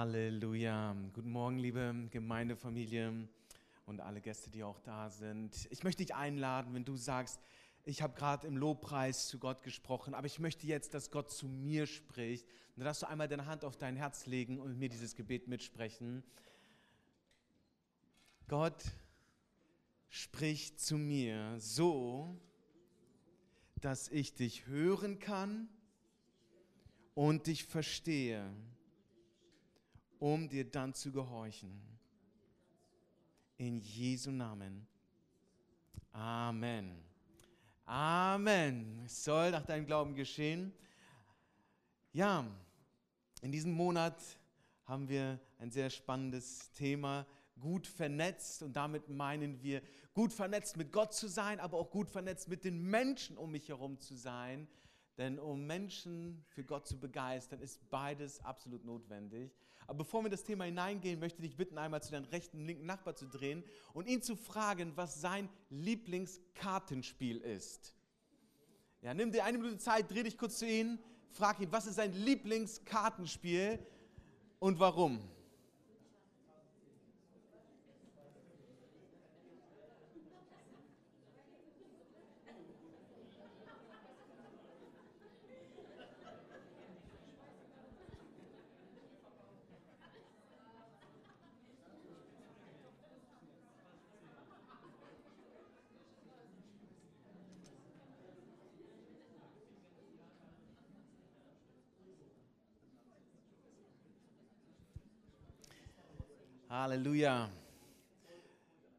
Halleluja. Guten Morgen, liebe Gemeindefamilie und alle Gäste, die auch da sind. Ich möchte dich einladen, wenn du sagst, ich habe gerade im Lobpreis zu Gott gesprochen, aber ich möchte jetzt, dass Gott zu mir spricht. dann darfst du einmal deine Hand auf dein Herz legen und mir dieses Gebet mitsprechen. Gott spricht zu mir so, dass ich dich hören kann und dich verstehe um dir dann zu gehorchen. In Jesu Namen. Amen. Amen. Es soll nach deinem Glauben geschehen. Ja, in diesem Monat haben wir ein sehr spannendes Thema, gut vernetzt. Und damit meinen wir, gut vernetzt mit Gott zu sein, aber auch gut vernetzt mit den Menschen um mich herum zu sein. Denn um Menschen für Gott zu begeistern, ist beides absolut notwendig. Aber bevor wir in das Thema hineingehen, möchte ich dich bitten, einmal zu deinem rechten, linken Nachbar zu drehen und ihn zu fragen, was sein Lieblingskartenspiel ist. Ja, nimm dir eine Minute Zeit, dreh dich kurz zu ihm, frag ihn, was ist sein Lieblingskartenspiel und warum? Halleluja.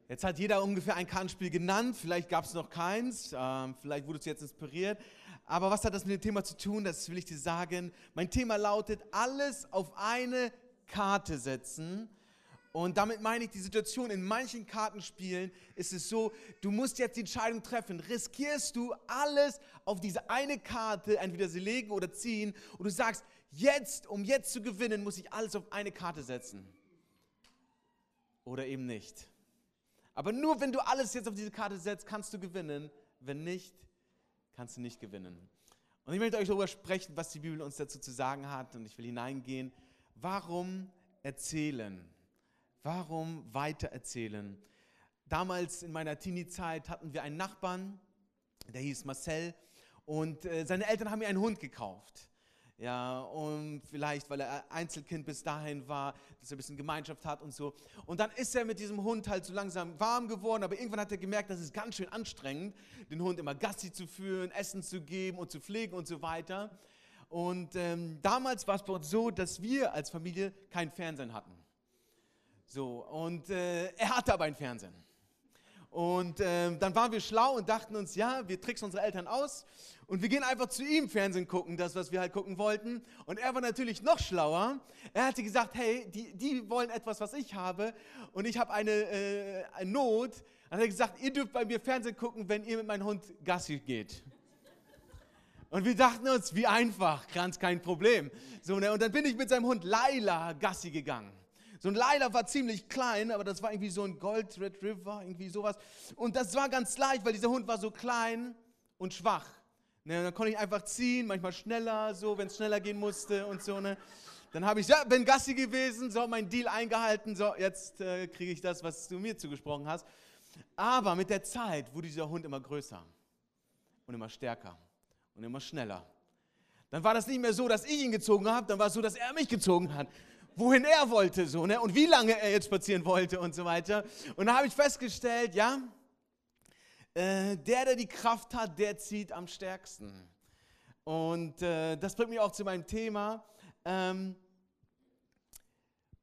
Jetzt hat jeder ungefähr ein Kartenspiel genannt. Vielleicht gab es noch keins. Ähm, vielleicht wurdest du jetzt inspiriert. Aber was hat das mit dem Thema zu tun? Das will ich dir sagen. Mein Thema lautet: alles auf eine Karte setzen. Und damit meine ich die Situation, in manchen Kartenspielen ist es so, du musst jetzt die Entscheidung treffen. Riskierst du alles auf diese eine Karte, entweder sie legen oder ziehen, und du sagst, jetzt, um jetzt zu gewinnen, muss ich alles auf eine Karte setzen oder eben nicht. Aber nur wenn du alles jetzt auf diese Karte setzt, kannst du gewinnen. Wenn nicht, kannst du nicht gewinnen. Und ich möchte euch darüber sprechen, was die Bibel uns dazu zu sagen hat. Und ich will hineingehen. Warum erzählen? Warum weiter erzählen? Damals in meiner Teenie-Zeit hatten wir einen Nachbarn, der hieß Marcel. Und äh, seine Eltern haben mir einen Hund gekauft. Ja, und vielleicht, weil er Einzelkind bis dahin war, dass er ein bisschen Gemeinschaft hat und so. Und dann ist er mit diesem Hund halt so langsam warm geworden, aber irgendwann hat er gemerkt, das ist ganz schön anstrengend, den Hund immer Gassi zu führen, Essen zu geben und zu pflegen und so weiter. Und ähm, damals war es bei uns so, dass wir als Familie kein Fernsehen hatten. So, und äh, er hatte aber ein Fernsehen. Und äh, dann waren wir schlau und dachten uns, ja, wir tricksen unsere Eltern aus und wir gehen einfach zu ihm Fernsehen gucken, das, was wir halt gucken wollten. Und er war natürlich noch schlauer. Er hatte gesagt, hey, die, die wollen etwas, was ich habe. Und ich habe eine, äh, eine Not. Dann hat er gesagt, ihr dürft bei mir Fernsehen gucken, wenn ihr mit meinem Hund Gassi geht. Und wir dachten uns, wie einfach, ganz kein Problem. So, ne? Und dann bin ich mit seinem Hund Laila Gassi gegangen. So ein Laila war ziemlich klein, aber das war irgendwie so ein Gold Retriever, irgendwie sowas. Und das war ganz leicht, weil dieser Hund war so klein und schwach. Ne, dann konnte ich einfach ziehen, manchmal schneller, so, wenn es schneller gehen musste und so. Ne. Dann habe ich, ja, bin Gassi gewesen, so, mein Deal eingehalten, so, jetzt äh, kriege ich das, was du mir zugesprochen hast. Aber mit der Zeit wurde dieser Hund immer größer und immer stärker und immer schneller. Dann war das nicht mehr so, dass ich ihn gezogen habe, dann war es so, dass er mich gezogen hat. Wohin er wollte, so, ne? Und wie lange er jetzt spazieren wollte und so weiter. Und da habe ich festgestellt, ja, äh, der, der die Kraft hat, der zieht am stärksten. Und äh, das bringt mich auch zu meinem Thema. Ähm,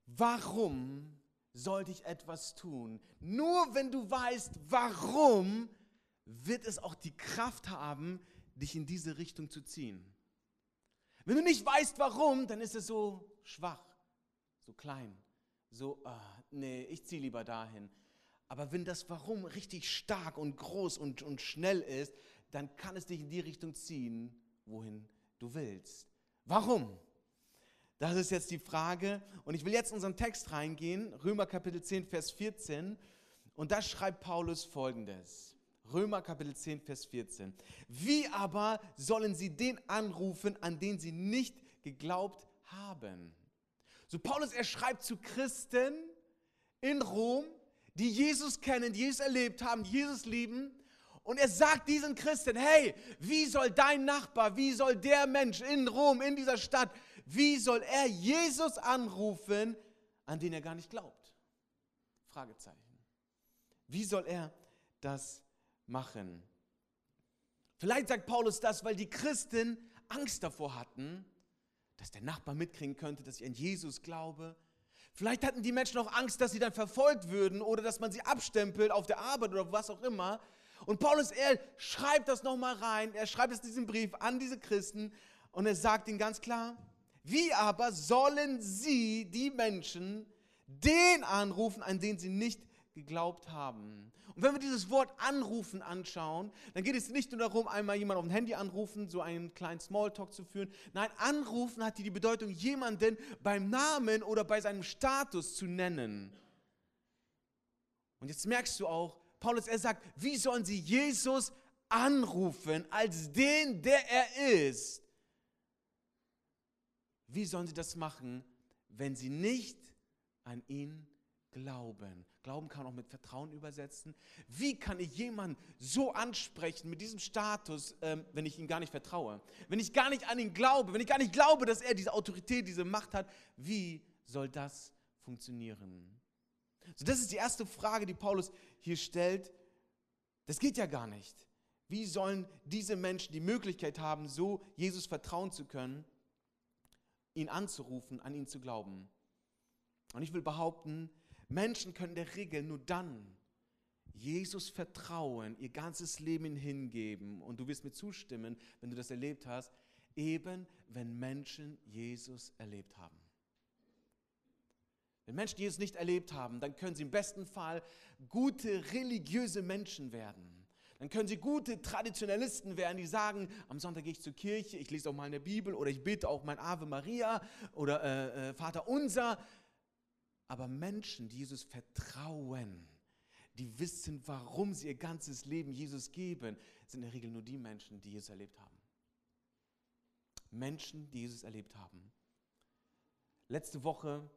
warum sollte ich etwas tun? Nur wenn du weißt, warum, wird es auch die Kraft haben, dich in diese Richtung zu ziehen. Wenn du nicht weißt, warum, dann ist es so schwach, so klein so, ah, nee, ich ziehe lieber dahin. Aber wenn das Warum richtig stark und groß und, und schnell ist, dann kann es dich in die Richtung ziehen, wohin du willst. Warum? Das ist jetzt die Frage. Und ich will jetzt in unseren Text reingehen, Römer Kapitel 10, Vers 14. Und da schreibt Paulus folgendes. Römer Kapitel 10, Vers 14. Wie aber sollen sie den anrufen, an den sie nicht geglaubt haben? So Paulus, er schreibt zu Christen in Rom, die Jesus kennen, die Jesus erlebt haben, Jesus lieben. Und er sagt diesen Christen, hey, wie soll dein Nachbar, wie soll der Mensch in Rom, in dieser Stadt, wie soll er Jesus anrufen, an den er gar nicht glaubt? Fragezeichen. Wie soll er das machen? Vielleicht sagt Paulus das, weil die Christen Angst davor hatten, dass der Nachbar mitkriegen könnte, dass ich an Jesus glaube. Vielleicht hatten die Menschen auch Angst, dass sie dann verfolgt würden oder dass man sie abstempelt auf der Arbeit oder was auch immer. Und Paulus, er schreibt das nochmal rein, er schreibt es in diesem Brief an diese Christen und er sagt ihnen ganz klar, wie aber sollen sie, die Menschen, den anrufen, an den sie nicht geglaubt haben? Und wenn wir dieses Wort anrufen anschauen, dann geht es nicht nur darum, einmal jemanden auf dem Handy anrufen, so einen kleinen Smalltalk zu führen. Nein, anrufen hat die Bedeutung, jemanden beim Namen oder bei seinem Status zu nennen. Und jetzt merkst du auch, Paulus, er sagt, wie sollen sie Jesus anrufen als den, der er ist? Wie sollen sie das machen, wenn sie nicht an ihn glauben? Glauben kann auch mit Vertrauen übersetzen. Wie kann ich jemanden so ansprechen mit diesem Status, ähm, wenn ich ihm gar nicht vertraue? Wenn ich gar nicht an ihn glaube, wenn ich gar nicht glaube, dass er diese Autorität, diese Macht hat, wie soll das funktionieren? So, das ist die erste Frage, die Paulus hier stellt. Das geht ja gar nicht. Wie sollen diese Menschen die Möglichkeit haben, so Jesus vertrauen zu können, ihn anzurufen, an ihn zu glauben? Und ich will behaupten, Menschen können der Regel nur dann Jesus vertrauen, ihr ganzes Leben hingeben. Und du wirst mir zustimmen, wenn du das erlebt hast, eben wenn Menschen Jesus erlebt haben. Wenn Menschen Jesus nicht erlebt haben, dann können sie im besten Fall gute religiöse Menschen werden. Dann können sie gute Traditionalisten werden, die sagen, am Sonntag gehe ich zur Kirche, ich lese auch mal in der Bibel oder ich bete auch mein Ave Maria oder äh, äh, Vater Unser. Aber Menschen, die Jesus vertrauen, die wissen, warum sie ihr ganzes Leben Jesus geben, sind in der Regel nur die Menschen, die Jesus erlebt haben. Menschen, die Jesus erlebt haben. Letzte Woche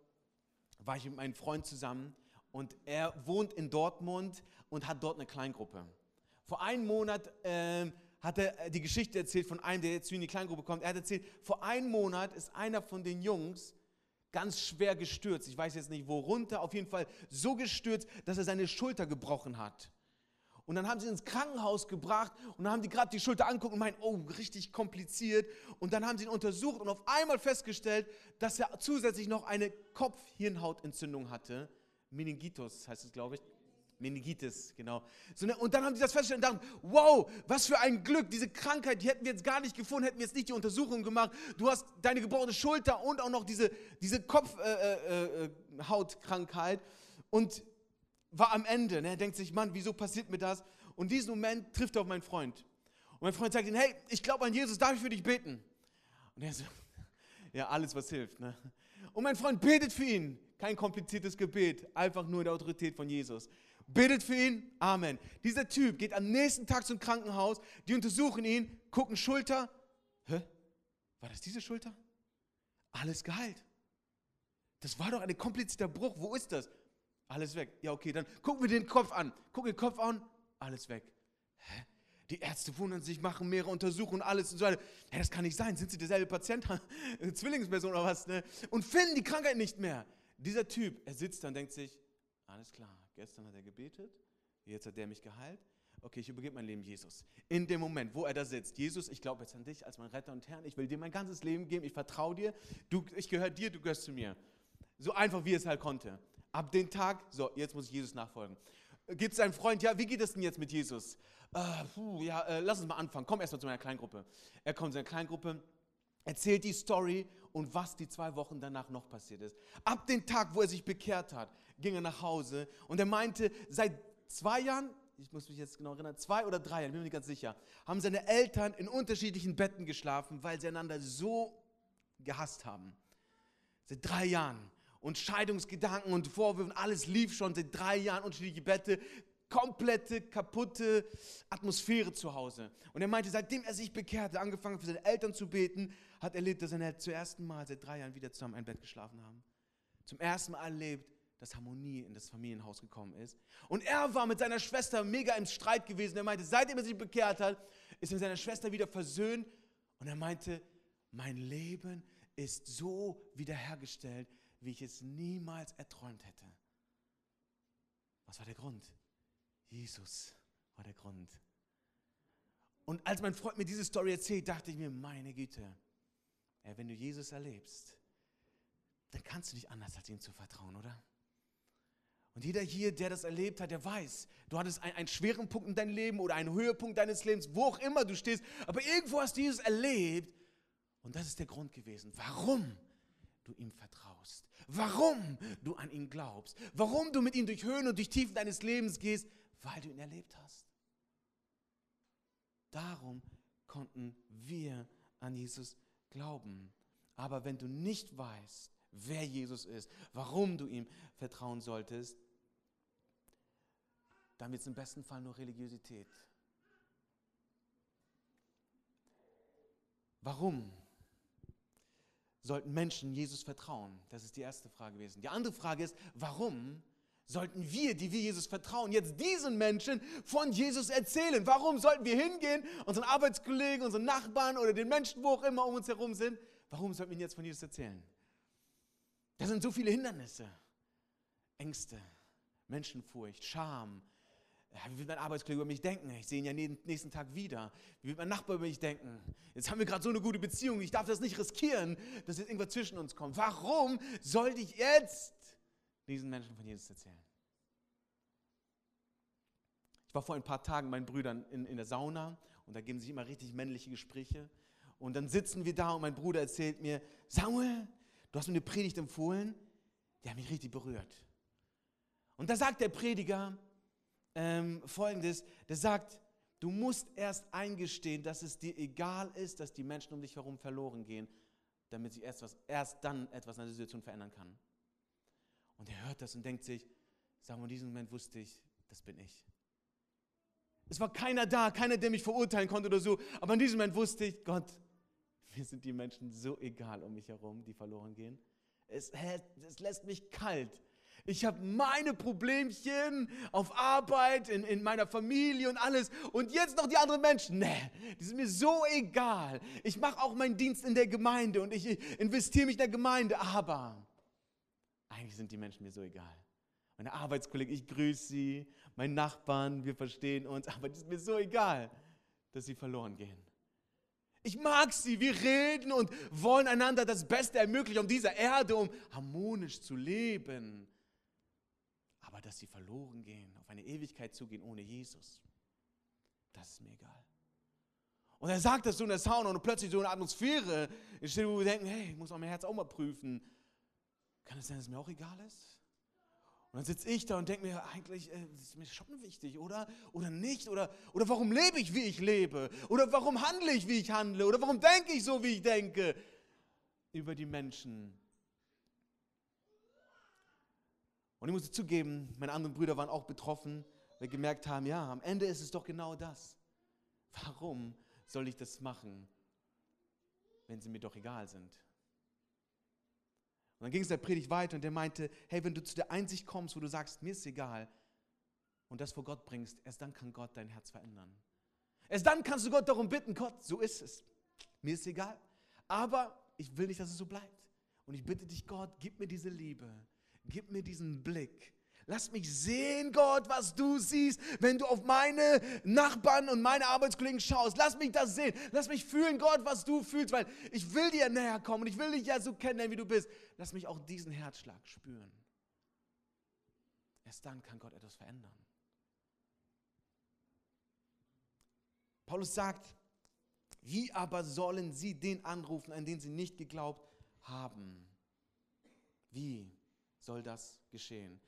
war ich mit meinem Freund zusammen und er wohnt in Dortmund und hat dort eine Kleingruppe. Vor einem Monat äh, hat er die Geschichte erzählt von einem, der jetzt zu in die Kleingruppe kommt. Er hat erzählt, vor einem Monat ist einer von den Jungs ganz schwer gestürzt. Ich weiß jetzt nicht, wo runter, auf jeden Fall so gestürzt, dass er seine Schulter gebrochen hat. Und dann haben sie ihn ins Krankenhaus gebracht und dann haben die gerade die Schulter angucken und meinen, oh, richtig kompliziert. Und dann haben sie ihn untersucht und auf einmal festgestellt, dass er zusätzlich noch eine Kopfhirnhautentzündung hatte. Meningitis heißt es, glaube ich. Meningitis, genau. So, ne, und dann haben sie das festgestellt und dachten, wow, was für ein Glück, diese Krankheit, die hätten wir jetzt gar nicht gefunden, hätten wir jetzt nicht die Untersuchung gemacht. Du hast deine gebrochene Schulter und auch noch diese, diese Kopfhautkrankheit äh, äh, äh und war am Ende. Ne? Denkt sich, Mann, wieso passiert mir das? Und diesen Moment trifft er auf meinen Freund. Und mein Freund sagt ihm, hey, ich glaube an Jesus, darf ich für dich beten? Und er so, ja, alles, was hilft. Ne? Und mein Freund betet für ihn. Kein kompliziertes Gebet, einfach nur in der Autorität von Jesus. Betet für ihn, Amen. Dieser Typ geht am nächsten Tag zum Krankenhaus, die untersuchen ihn, gucken Schulter. Hä? War das diese Schulter? Alles geheilt. Das war doch ein komplizierter Bruch. Wo ist das? Alles weg. Ja, okay, dann gucken wir den Kopf an. Gucken den Kopf an, alles weg. Hä? Die Ärzte wundern sich, machen mehrere Untersuchungen, alles und so weiter. Hä, das kann nicht sein. Sind sie derselbe Patient? Zwillingsperson oder was? Ne? Und finden die Krankheit nicht mehr. Dieser Typ, er sitzt da und denkt sich, alles klar, gestern hat er gebetet, jetzt hat er mich geheilt. Okay, ich übergebe mein Leben Jesus. In dem Moment, wo er da sitzt, Jesus, ich glaube jetzt an dich als mein Retter und Herr, ich will dir mein ganzes Leben geben, ich vertraue dir, du, ich gehöre dir, du gehörst zu mir. So einfach, wie es halt konnte. Ab dem Tag, so, jetzt muss ich Jesus nachfolgen. Gibt es einen Freund, ja, wie geht es denn jetzt mit Jesus? Äh, puh, ja, äh, lass uns mal anfangen. Komm erstmal zu meiner Kleingruppe. Er kommt zu seiner Kleingruppe, erzählt die Story und was die zwei Wochen danach noch passiert ist. Ab dem Tag, wo er sich bekehrt hat, ging er nach Hause und er meinte, seit zwei Jahren, ich muss mich jetzt genau erinnern, zwei oder drei Jahren, bin mir nicht ganz sicher, haben seine Eltern in unterschiedlichen Betten geschlafen, weil sie einander so gehasst haben. Seit drei Jahren. Und Scheidungsgedanken und Vorwürfe, alles lief schon seit drei Jahren, unterschiedliche Bette, komplette, kaputte Atmosphäre zu Hause. Und er meinte, seitdem er sich bekehrte, angefangen für seine Eltern zu beten, hat erlebt, dass seine Eltern zum ersten Mal seit drei Jahren wieder zusammen ein Bett geschlafen haben. Zum ersten Mal erlebt, dass Harmonie in das Familienhaus gekommen ist. Und er war mit seiner Schwester mega im Streit gewesen. Er meinte, seitdem er sich bekehrt hat, ist er mit seiner Schwester wieder versöhnt. Und er meinte, mein Leben ist so wiederhergestellt, wie ich es niemals erträumt hätte. Was war der Grund? Jesus war der Grund. Und als mein Freund mir diese Story erzählt, dachte ich mir, meine Güte, ey, wenn du Jesus erlebst, dann kannst du nicht anders, als ihm zu vertrauen, oder? Und jeder hier, der das erlebt hat, der weiß, du hattest einen, einen, schweren Punkt in deinem Leben oder einen Höhepunkt deines Lebens, wo auch immer du stehst, aber irgendwo hast du Jesus erlebt und das ist der Grund gewesen, warum du ihm vertraust, warum du an ihn glaubst, warum du mit ihm durch Höhen und durch Tiefen deines Lebens gehst, weil du ihn erlebt hast. Darum konnten wir an Jesus glauben. Aber wenn du nicht weißt, wer Jesus ist, warum du ihm vertrauen solltest, dann wird es im besten Fall nur Religiosität. Warum sollten Menschen Jesus vertrauen? Das ist die erste Frage gewesen. Die andere Frage ist, warum sollten wir, die wir Jesus vertrauen, jetzt diesen Menschen von Jesus erzählen? Warum sollten wir hingehen, unseren Arbeitskollegen, unseren Nachbarn oder den Menschen, wo auch immer um uns herum sind, warum sollten wir ihnen jetzt von Jesus erzählen? Da sind so viele Hindernisse, Ängste, Menschenfurcht, Scham. wie wird mein Arbeitskollege über mich denken? Ich sehe ihn ja nächsten Tag wieder. Wie wird mein Nachbar über mich denken? Jetzt haben wir gerade so eine gute Beziehung. Ich darf das nicht riskieren, dass jetzt irgendwas zwischen uns kommt. Warum sollte ich jetzt diesen Menschen von Jesus erzählen. Ich war vor ein paar Tagen mit meinen Brüdern in, in der Sauna und da geben sich immer richtig männliche Gespräche. Und dann sitzen wir da und mein Bruder erzählt mir, Samuel, du hast mir eine Predigt empfohlen, die hat mich richtig berührt. Und da sagt der Prediger ähm, folgendes, der sagt, du musst erst eingestehen, dass es dir egal ist, dass die Menschen um dich herum verloren gehen, damit sich erst, erst dann etwas in der Situation verändern kann. Und er hört das und denkt sich, sag mal, in diesem Moment wusste ich, das bin ich. Es war keiner da, keiner, der mich verurteilen konnte oder so, aber in diesem Moment wusste ich, Gott, mir sind die Menschen so egal um mich herum, die verloren gehen. Es, es lässt mich kalt. Ich habe meine Problemchen auf Arbeit, in, in meiner Familie und alles. Und jetzt noch die anderen Menschen. Nee, die sind mir so egal. Ich mache auch meinen Dienst in der Gemeinde und ich investiere mich in der Gemeinde. Aber eigentlich sind die Menschen mir so egal. Meine Arbeitskollegen, ich grüße sie, meine Nachbarn, wir verstehen uns, aber es ist mir so egal, dass sie verloren gehen. Ich mag sie, wir reden und wollen einander das Beste ermöglichen um dieser Erde, um harmonisch zu leben. Aber dass sie verloren gehen, auf eine Ewigkeit zugehen ohne Jesus, das ist mir egal. Und er sagt das so in der Sauna und plötzlich so eine Atmosphäre wo wir denken, hey, ich muss auch mein Herz auch mal prüfen. Kann es sein, dass es mir auch egal ist? Und dann sitze ich da und denke mir, eigentlich äh, ist mir schon wichtig, oder? Oder nicht? Oder, oder warum lebe ich, wie ich lebe? Oder warum handle ich, wie ich handle? Oder warum denke ich so, wie ich denke? Über die Menschen. Und ich muss zugeben, meine anderen Brüder waren auch betroffen, weil wir gemerkt haben, ja, am Ende ist es doch genau das. Warum soll ich das machen, wenn sie mir doch egal sind? Und dann ging es der Predigt weiter und der meinte, hey, wenn du zu der Einsicht kommst, wo du sagst, mir ist egal, und das vor Gott bringst, erst dann kann Gott dein Herz verändern. Erst dann kannst du Gott darum bitten, Gott, so ist es. Mir ist egal. Aber ich will nicht, dass es so bleibt. Und ich bitte dich, Gott, gib mir diese Liebe, gib mir diesen Blick, Lass mich sehen, Gott, was du siehst, wenn du auf meine Nachbarn und meine Arbeitskollegen schaust. Lass mich das sehen. Lass mich fühlen, Gott, was du fühlst, weil ich will dir näher kommen und ich will dich ja so kennenlernen, wie du bist. Lass mich auch diesen Herzschlag spüren. Erst dann kann Gott etwas verändern. Paulus sagt, wie aber sollen sie den anrufen, an den sie nicht geglaubt haben. Wie soll das geschehen?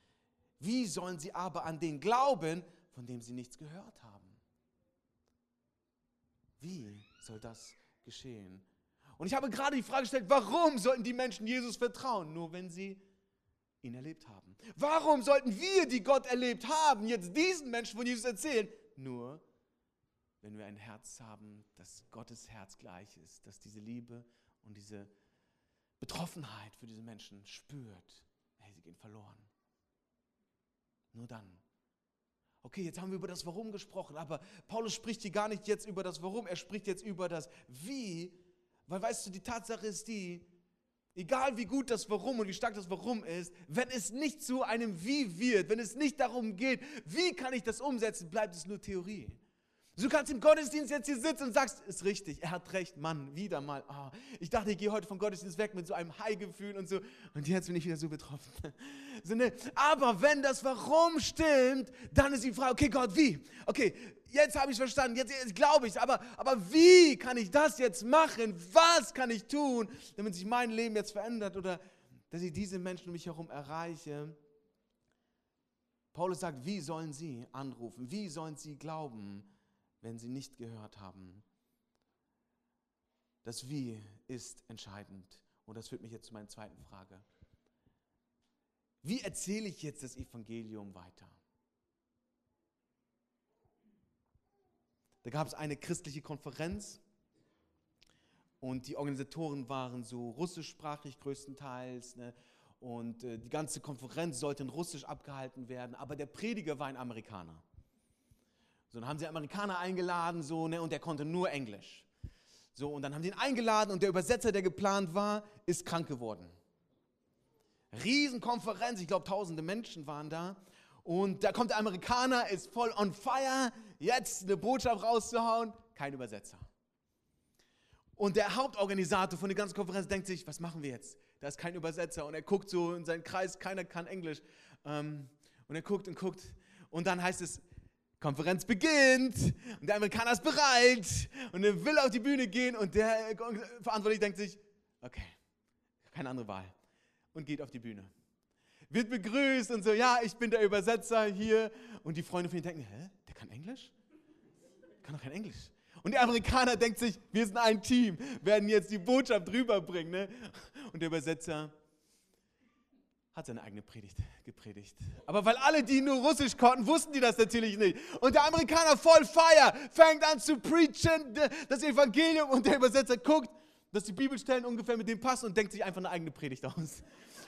Wie sollen sie aber an den glauben, von dem sie nichts gehört haben? Wie soll das geschehen? Und ich habe gerade die Frage gestellt, warum sollten die Menschen Jesus vertrauen, nur wenn sie ihn erlebt haben? Warum sollten wir, die Gott erlebt haben, jetzt diesen Menschen von Jesus erzählen, nur wenn wir ein Herz haben, das Gottes Herz gleich ist, das diese Liebe und diese Betroffenheit für diese Menschen spürt. Hey, sie gehen verloren. Nur dann. Okay, jetzt haben wir über das Warum gesprochen, aber Paulus spricht hier gar nicht jetzt über das Warum, er spricht jetzt über das Wie, weil weißt du, die Tatsache ist die, egal wie gut das Warum und wie stark das Warum ist, wenn es nicht zu einem Wie wird, wenn es nicht darum geht, wie kann ich das umsetzen, bleibt es nur Theorie. Du kannst im Gottesdienst jetzt hier sitzen und sagst, ist richtig, er hat recht, Mann, wieder mal. Oh, ich dachte, ich gehe heute vom Gottesdienst weg mit so einem High-Gefühl und so. Und jetzt bin ich wieder so betroffen. So, ne? Aber wenn das Warum stimmt, dann ist die Frage, okay, Gott, wie? Okay, jetzt habe ich verstanden, jetzt, jetzt glaube ich aber, aber wie kann ich das jetzt machen? Was kann ich tun, damit sich mein Leben jetzt verändert oder dass ich diese Menschen um mich herum erreiche? Paulus sagt, wie sollen sie anrufen? Wie sollen sie glauben? Wenn sie nicht gehört haben. Das Wie ist entscheidend. Und das führt mich jetzt zu meiner zweiten Frage. Wie erzähle ich jetzt das Evangelium weiter? Da gab es eine christliche Konferenz und die Organisatoren waren so russischsprachig größtenteils. Ne? Und äh, die ganze Konferenz sollte in Russisch abgehalten werden, aber der Prediger war ein Amerikaner. So, dann haben sie Amerikaner eingeladen, so, ne, und der konnte nur Englisch. So, und dann haben sie ihn eingeladen und der Übersetzer, der geplant war, ist krank geworden. Riesenkonferenz, ich glaube, tausende Menschen waren da. Und da kommt der Amerikaner, ist voll on fire, jetzt eine Botschaft rauszuhauen, kein Übersetzer. Und der Hauptorganisator von der ganzen Konferenz denkt sich, was machen wir jetzt? Da ist kein Übersetzer. Und er guckt so in seinen Kreis, keiner kann Englisch. Ähm, und er guckt und guckt. Und dann heißt es, Konferenz beginnt und der Amerikaner ist bereit und er will auf die Bühne gehen und der Verantwortliche denkt sich, okay, keine andere Wahl und geht auf die Bühne. Wird begrüßt und so, ja, ich bin der Übersetzer hier und die Freunde von ihm denken, hä, der kann Englisch? Kann doch kein Englisch. Und der Amerikaner denkt sich, wir sind ein Team, werden jetzt die Botschaft rüberbringen. Ne? Und der Übersetzer hat seine eigene Predigt gepredigt. Aber weil alle, die nur Russisch konnten, wussten die das natürlich nicht. Und der Amerikaner voll Feier fängt an zu preachen, das Evangelium und der Übersetzer guckt, dass die Bibelstellen ungefähr mit dem passen und denkt sich einfach eine eigene Predigt aus.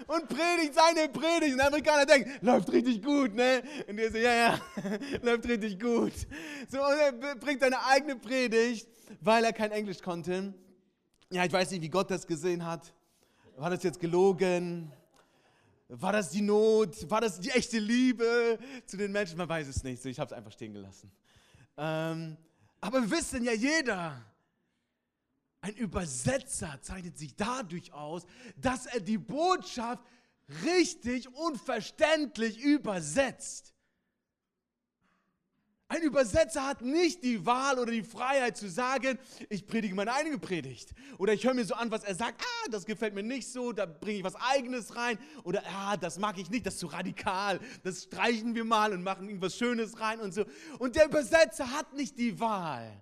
Und predigt seine Predigt. Und der Amerikaner denkt, läuft richtig gut, ne? Und der so, ja, ja, läuft richtig gut. So, und er bringt seine eigene Predigt, weil er kein Englisch konnte. Ja, ich weiß nicht, wie Gott das gesehen hat. War das jetzt gelogen? War das die Not? War das die echte Liebe zu den Menschen? Man weiß es nicht. ich habe es einfach stehen gelassen. Ähm, aber wir wissen ja jeder, ein Übersetzer zeichnet sich dadurch aus, dass er die Botschaft richtig und verständlich übersetzt. Ein Übersetzer hat nicht die Wahl oder die Freiheit zu sagen, ich predige meine eigene Predigt. Oder ich höre mir so an, was er sagt, ah, das gefällt mir nicht so, da bringe ich was eigenes rein. Oder ah, das mag ich nicht, das ist zu radikal, das streichen wir mal und machen irgendwas Schönes rein und so. Und der Übersetzer hat nicht die Wahl,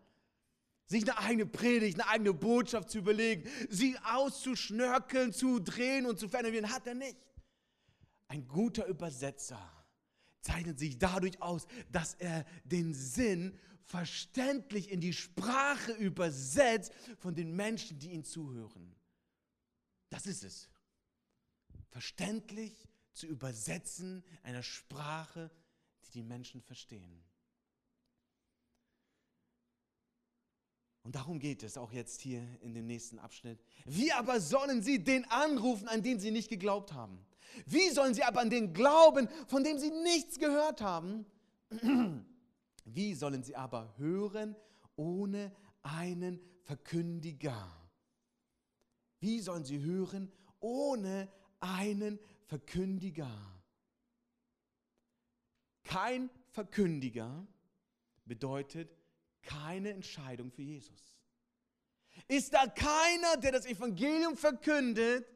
sich eine eigene Predigt, eine eigene Botschaft zu überlegen, sie auszuschnörkeln, zu drehen und zu verändern, hat er nicht. Ein guter Übersetzer zeichnet sich dadurch aus, dass er den Sinn verständlich in die Sprache übersetzt von den Menschen, die ihm zuhören. Das ist es. Verständlich zu übersetzen einer Sprache, die die Menschen verstehen. Und darum geht es auch jetzt hier in dem nächsten Abschnitt. Wie aber sollen sie den anrufen, an den sie nicht geglaubt haben? Wie sollen sie aber an den glauben, von dem sie nichts gehört haben? Wie sollen sie aber hören ohne einen Verkündiger? Wie sollen sie hören ohne einen Verkündiger? Kein Verkündiger bedeutet keine Entscheidung für Jesus. Ist da keiner, der das Evangelium verkündet,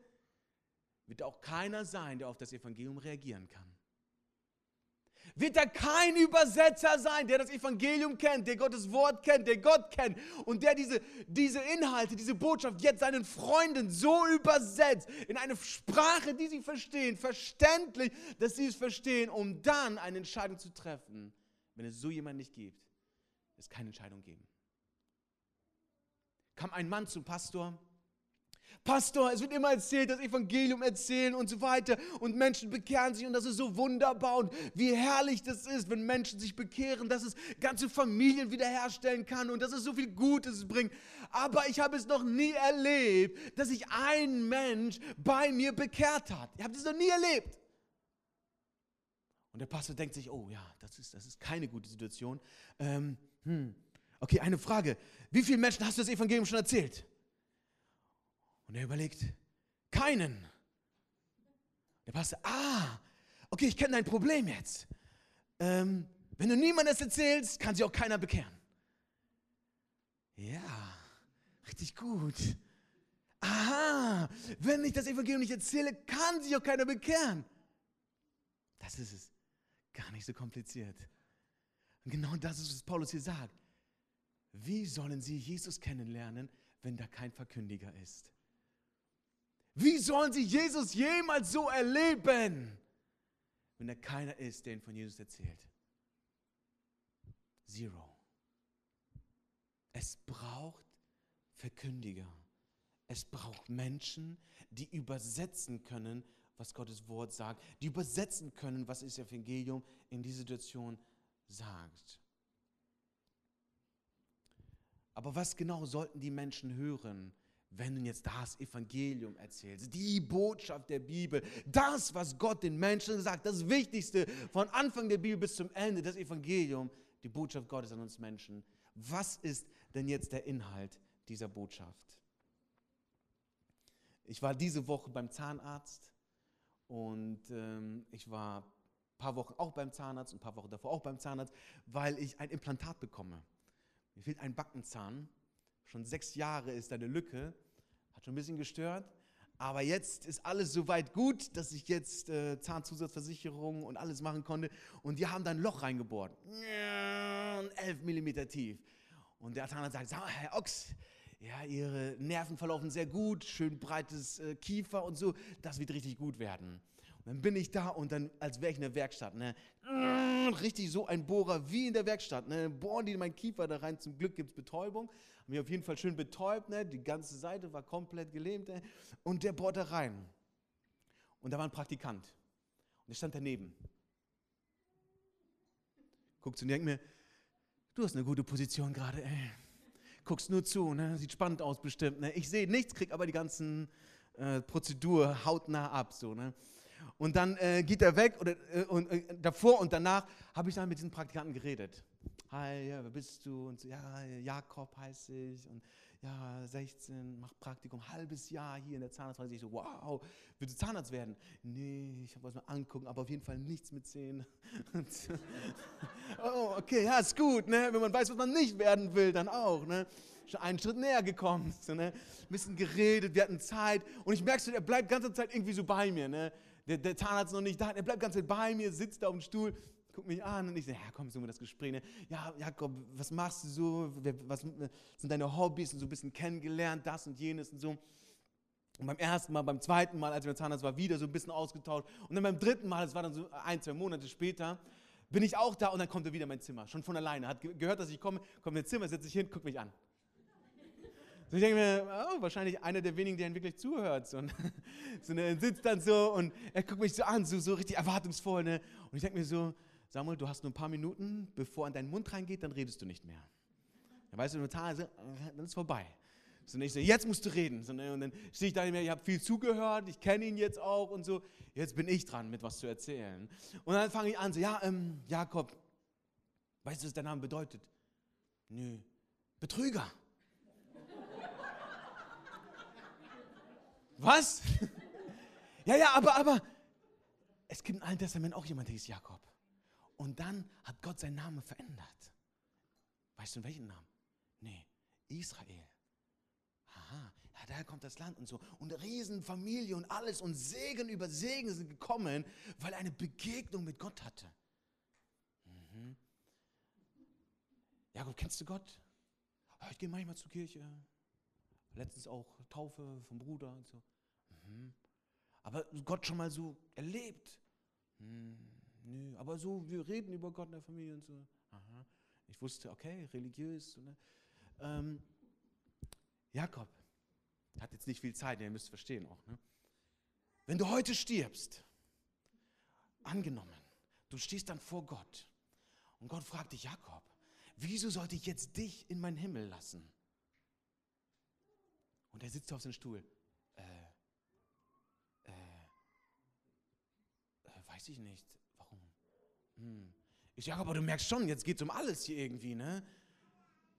wird auch keiner sein, der auf das Evangelium reagieren kann. Wird da kein Übersetzer sein, der das Evangelium kennt, der Gottes Wort kennt, der Gott kennt und der diese, diese Inhalte, diese Botschaft jetzt seinen Freunden so übersetzt, in eine Sprache, die sie verstehen, verständlich, dass sie es verstehen, um dann eine Entscheidung zu treffen. Wenn es so jemanden nicht gibt, wird es keine Entscheidung geben. Kam ein Mann zum Pastor Pastor, es wird immer erzählt, das Evangelium erzählen und so weiter und Menschen bekehren sich und das ist so wunderbar und wie herrlich das ist, wenn Menschen sich bekehren, dass es ganze Familien wiederherstellen kann und dass es so viel Gutes bringt. Aber ich habe es noch nie erlebt, dass sich ein Mensch bei mir bekehrt hat. Ich habe das noch nie erlebt. Und der Pastor denkt sich, oh ja, das ist, das ist keine gute Situation. Ähm, hm. Okay, eine Frage. Wie vielen Menschen hast du das Evangelium schon erzählt? Und er überlegt, keinen. Der Pastor, ah, okay, ich kenne dein Problem jetzt. Ähm, wenn du niemandem das erzählst, kann sich auch keiner bekehren. Ja, richtig gut. Aha, wenn ich das Evangelium nicht erzähle, kann sich auch keiner bekehren. Das ist es. Gar nicht so kompliziert. Und genau das ist, was Paulus hier sagt. Wie sollen sie Jesus kennenlernen, wenn da kein Verkündiger ist? Wie sollen sie Jesus jemals so erleben, wenn da keiner ist, der ihnen von Jesus erzählt? Zero. Es braucht Verkündiger. Es braucht Menschen, die übersetzen können, was Gottes Wort sagt, die übersetzen können, was das Evangelium in dieser Situation sagt. Aber was genau sollten die Menschen hören, wenn du jetzt das Evangelium erzählst, die Botschaft der Bibel, das, was Gott den Menschen sagt, das Wichtigste von Anfang der Bibel bis zum Ende, das Evangelium, die Botschaft Gottes an uns Menschen. Was ist denn jetzt der Inhalt dieser Botschaft? Ich war diese Woche beim Zahnarzt und ähm, ich war ein paar Wochen auch beim Zahnarzt, ein paar Wochen davor auch beim Zahnarzt, weil ich ein Implantat bekomme. Mir fehlt ein Backenzahn Schon sechs Jahre ist eine Lücke, hat schon ein bisschen gestört. Aber jetzt ist alles soweit gut, dass ich jetzt äh, Zahnzusatzversicherung und alles machen konnte. Und die haben da ein Loch reingebohrt. 11 mm tief. Und der Zahnarzt sagt, sag mal, Herr Ochs, ja, Ihre Nerven verlaufen sehr gut, schön breites äh, Kiefer und so, das wird richtig gut werden. Und dann bin ich da und dann, als wäre ich in der Werkstatt, ne, richtig so ein Bohrer wie in der Werkstatt, ne, bohren die in meinen Kiefer da rein, zum Glück gibt es Betäubung mich auf jeden Fall schön betäubt, ne? die ganze Seite war komplett gelähmt. Ne? Und der bohrt da rein. Und da war ein Praktikant. Und der stand daneben. Guckt und denkt mir, du hast eine gute Position gerade, ey. Guckst nur zu, ne? sieht spannend aus bestimmt. Ne? Ich sehe nichts, krieg aber die ganzen äh, Prozedur hautnah ab. So, ne? Und dann äh, geht er weg oder, äh, und äh, davor und danach habe ich dann mit diesem Praktikanten geredet hi, ja, wer bist du? Und so, ja, Jakob heiße ich und ja, 16, mach Praktikum, halbes Jahr hier in der Zahnarztpraxis. Ich so, wow, willst du Zahnarzt werden? Nee, ich habe was mal angucken, aber auf jeden Fall nichts mit Zähnen. oh, okay, ja, ist gut, ne? Wenn man weiß, was man nicht werden will, dann auch, ne? Schon einen Schritt näher gekommen, so, ne? Ein bisschen geredet, wir hatten Zeit und ich merke schon, er bleibt die ganze Zeit irgendwie so bei mir, ne? Der, der Zahnarzt noch nicht da, er bleibt Zeit bei mir, sitzt da auf dem Stuhl guckt mich an und ich sage, ja, komm, so das Gespräch. Ne? Ja, Jakob, was machst du so? Was sind deine Hobbys? Und so ein bisschen kennengelernt, das und jenes und so. Und beim ersten Mal, beim zweiten Mal, als ich mit Zahnarzt war, wieder so ein bisschen ausgetauscht. Und dann beim dritten Mal, das war dann so ein, zwei Monate später, bin ich auch da und dann kommt er wieder in mein Zimmer, schon von alleine. Hat gehört, dass ich komme, kommt in mein Zimmer, setzt sich hin, guckt mich an. So, ich denke mir, oh, wahrscheinlich einer der wenigen, der ihn wirklich zuhört. So, so ne, sitzt dann so und er guckt mich so an, so, so richtig erwartungsvoll. Ne? Und ich denke mir so, Samuel, du hast nur ein paar Minuten, bevor an deinen Mund reingeht, dann redest du nicht mehr. Dann weißt du, total, dann ist vorbei. So, ich so, jetzt musst du reden. So, ne, und dann stehe ich da nicht mehr, ich habe viel zugehört, ich kenne ihn jetzt auch und so. Jetzt bin ich dran, mit was zu erzählen. Und dann fange ich an, so, ja, ähm, Jakob, weißt du, was dein Name bedeutet? Nö, Betrüger. Was? ja, ja, aber, aber, es gibt im Alten Testament auch jemand, der hieß Jakob. Und dann hat Gott seinen Namen verändert. Weißt du, welchen Namen? Nee, Israel. Aha, ja, daher kommt das Land und so. Und Riesenfamilie und alles und Segen über Segen sind gekommen, weil er eine Begegnung mit Gott hatte. Mhm. Jakob, kennst du Gott? Ich gehe manchmal zur Kirche. Letztens auch Taufe vom Bruder und so. Mhm. Aber Gott schon mal so erlebt? Hm, nö, aber so, wir reden über Gott in der Familie und so. Aha. Ich wusste, okay, religiös. Ne? Ähm, Jakob hat jetzt nicht viel Zeit, ihr müsst verstehen auch. Ne? Wenn du heute stirbst, angenommen, du stehst dann vor Gott und Gott fragt dich, Jakob, wieso sollte ich jetzt dich in meinen Himmel lassen? Und er sitzt auf seinem Stuhl. Äh, äh, äh, weiß ich nicht. Warum? Hm. Ich sage, aber du merkst schon, jetzt geht es um alles hier irgendwie, ne?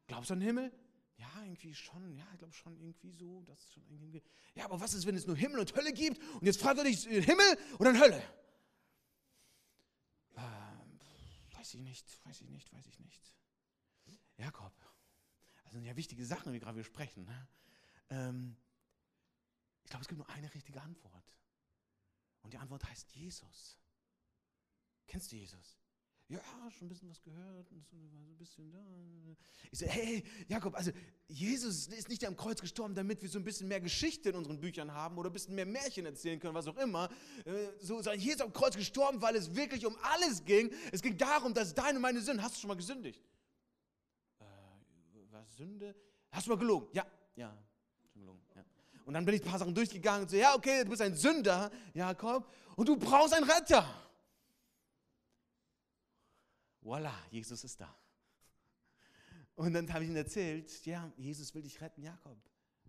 Glaubst du an den Himmel? Ja, irgendwie schon, ja, ich glaube schon irgendwie so, das ist schon irgendwie. Ja, aber was ist, wenn es nur Himmel und Hölle gibt und jetzt fragt er dich, äh, Himmel oder Hölle? Ähm, weiß ich nicht, weiß ich nicht, weiß ich nicht. Jakob, das sind ja wichtige Sachen, wie gerade wir sprechen. Ne? Ähm, ich glaube, es gibt nur eine richtige Antwort. Und die Antwort heißt Jesus. Kennst du Jesus? Ja, schon ein bisschen was gehört und so, ein bisschen da. Ich so, hey, Jakob, also Jesus ist nicht am Kreuz gestorben, damit wir so ein bisschen mehr Geschichte in unseren Büchern haben oder ein bisschen mehr Märchen erzählen können, was auch immer. Äh, so, sondern Jesus am Kreuz gestorben, weil es wirklich um alles ging. Es ging darum, dass deine und meine Sünden, hast du schon mal gesündigt? Äh, was Sünde? Hast du mal gelogen? Ja, ja, gelogen. Ja. Und dann bin ich ein paar Sachen durchgegangen und so, ja, okay, du bist ein Sünder, Jakob, und du brauchst einen Retter. Voila, Jesus ist da. Und dann habe ich ihm erzählt, ja, Jesus will dich retten, Jakob.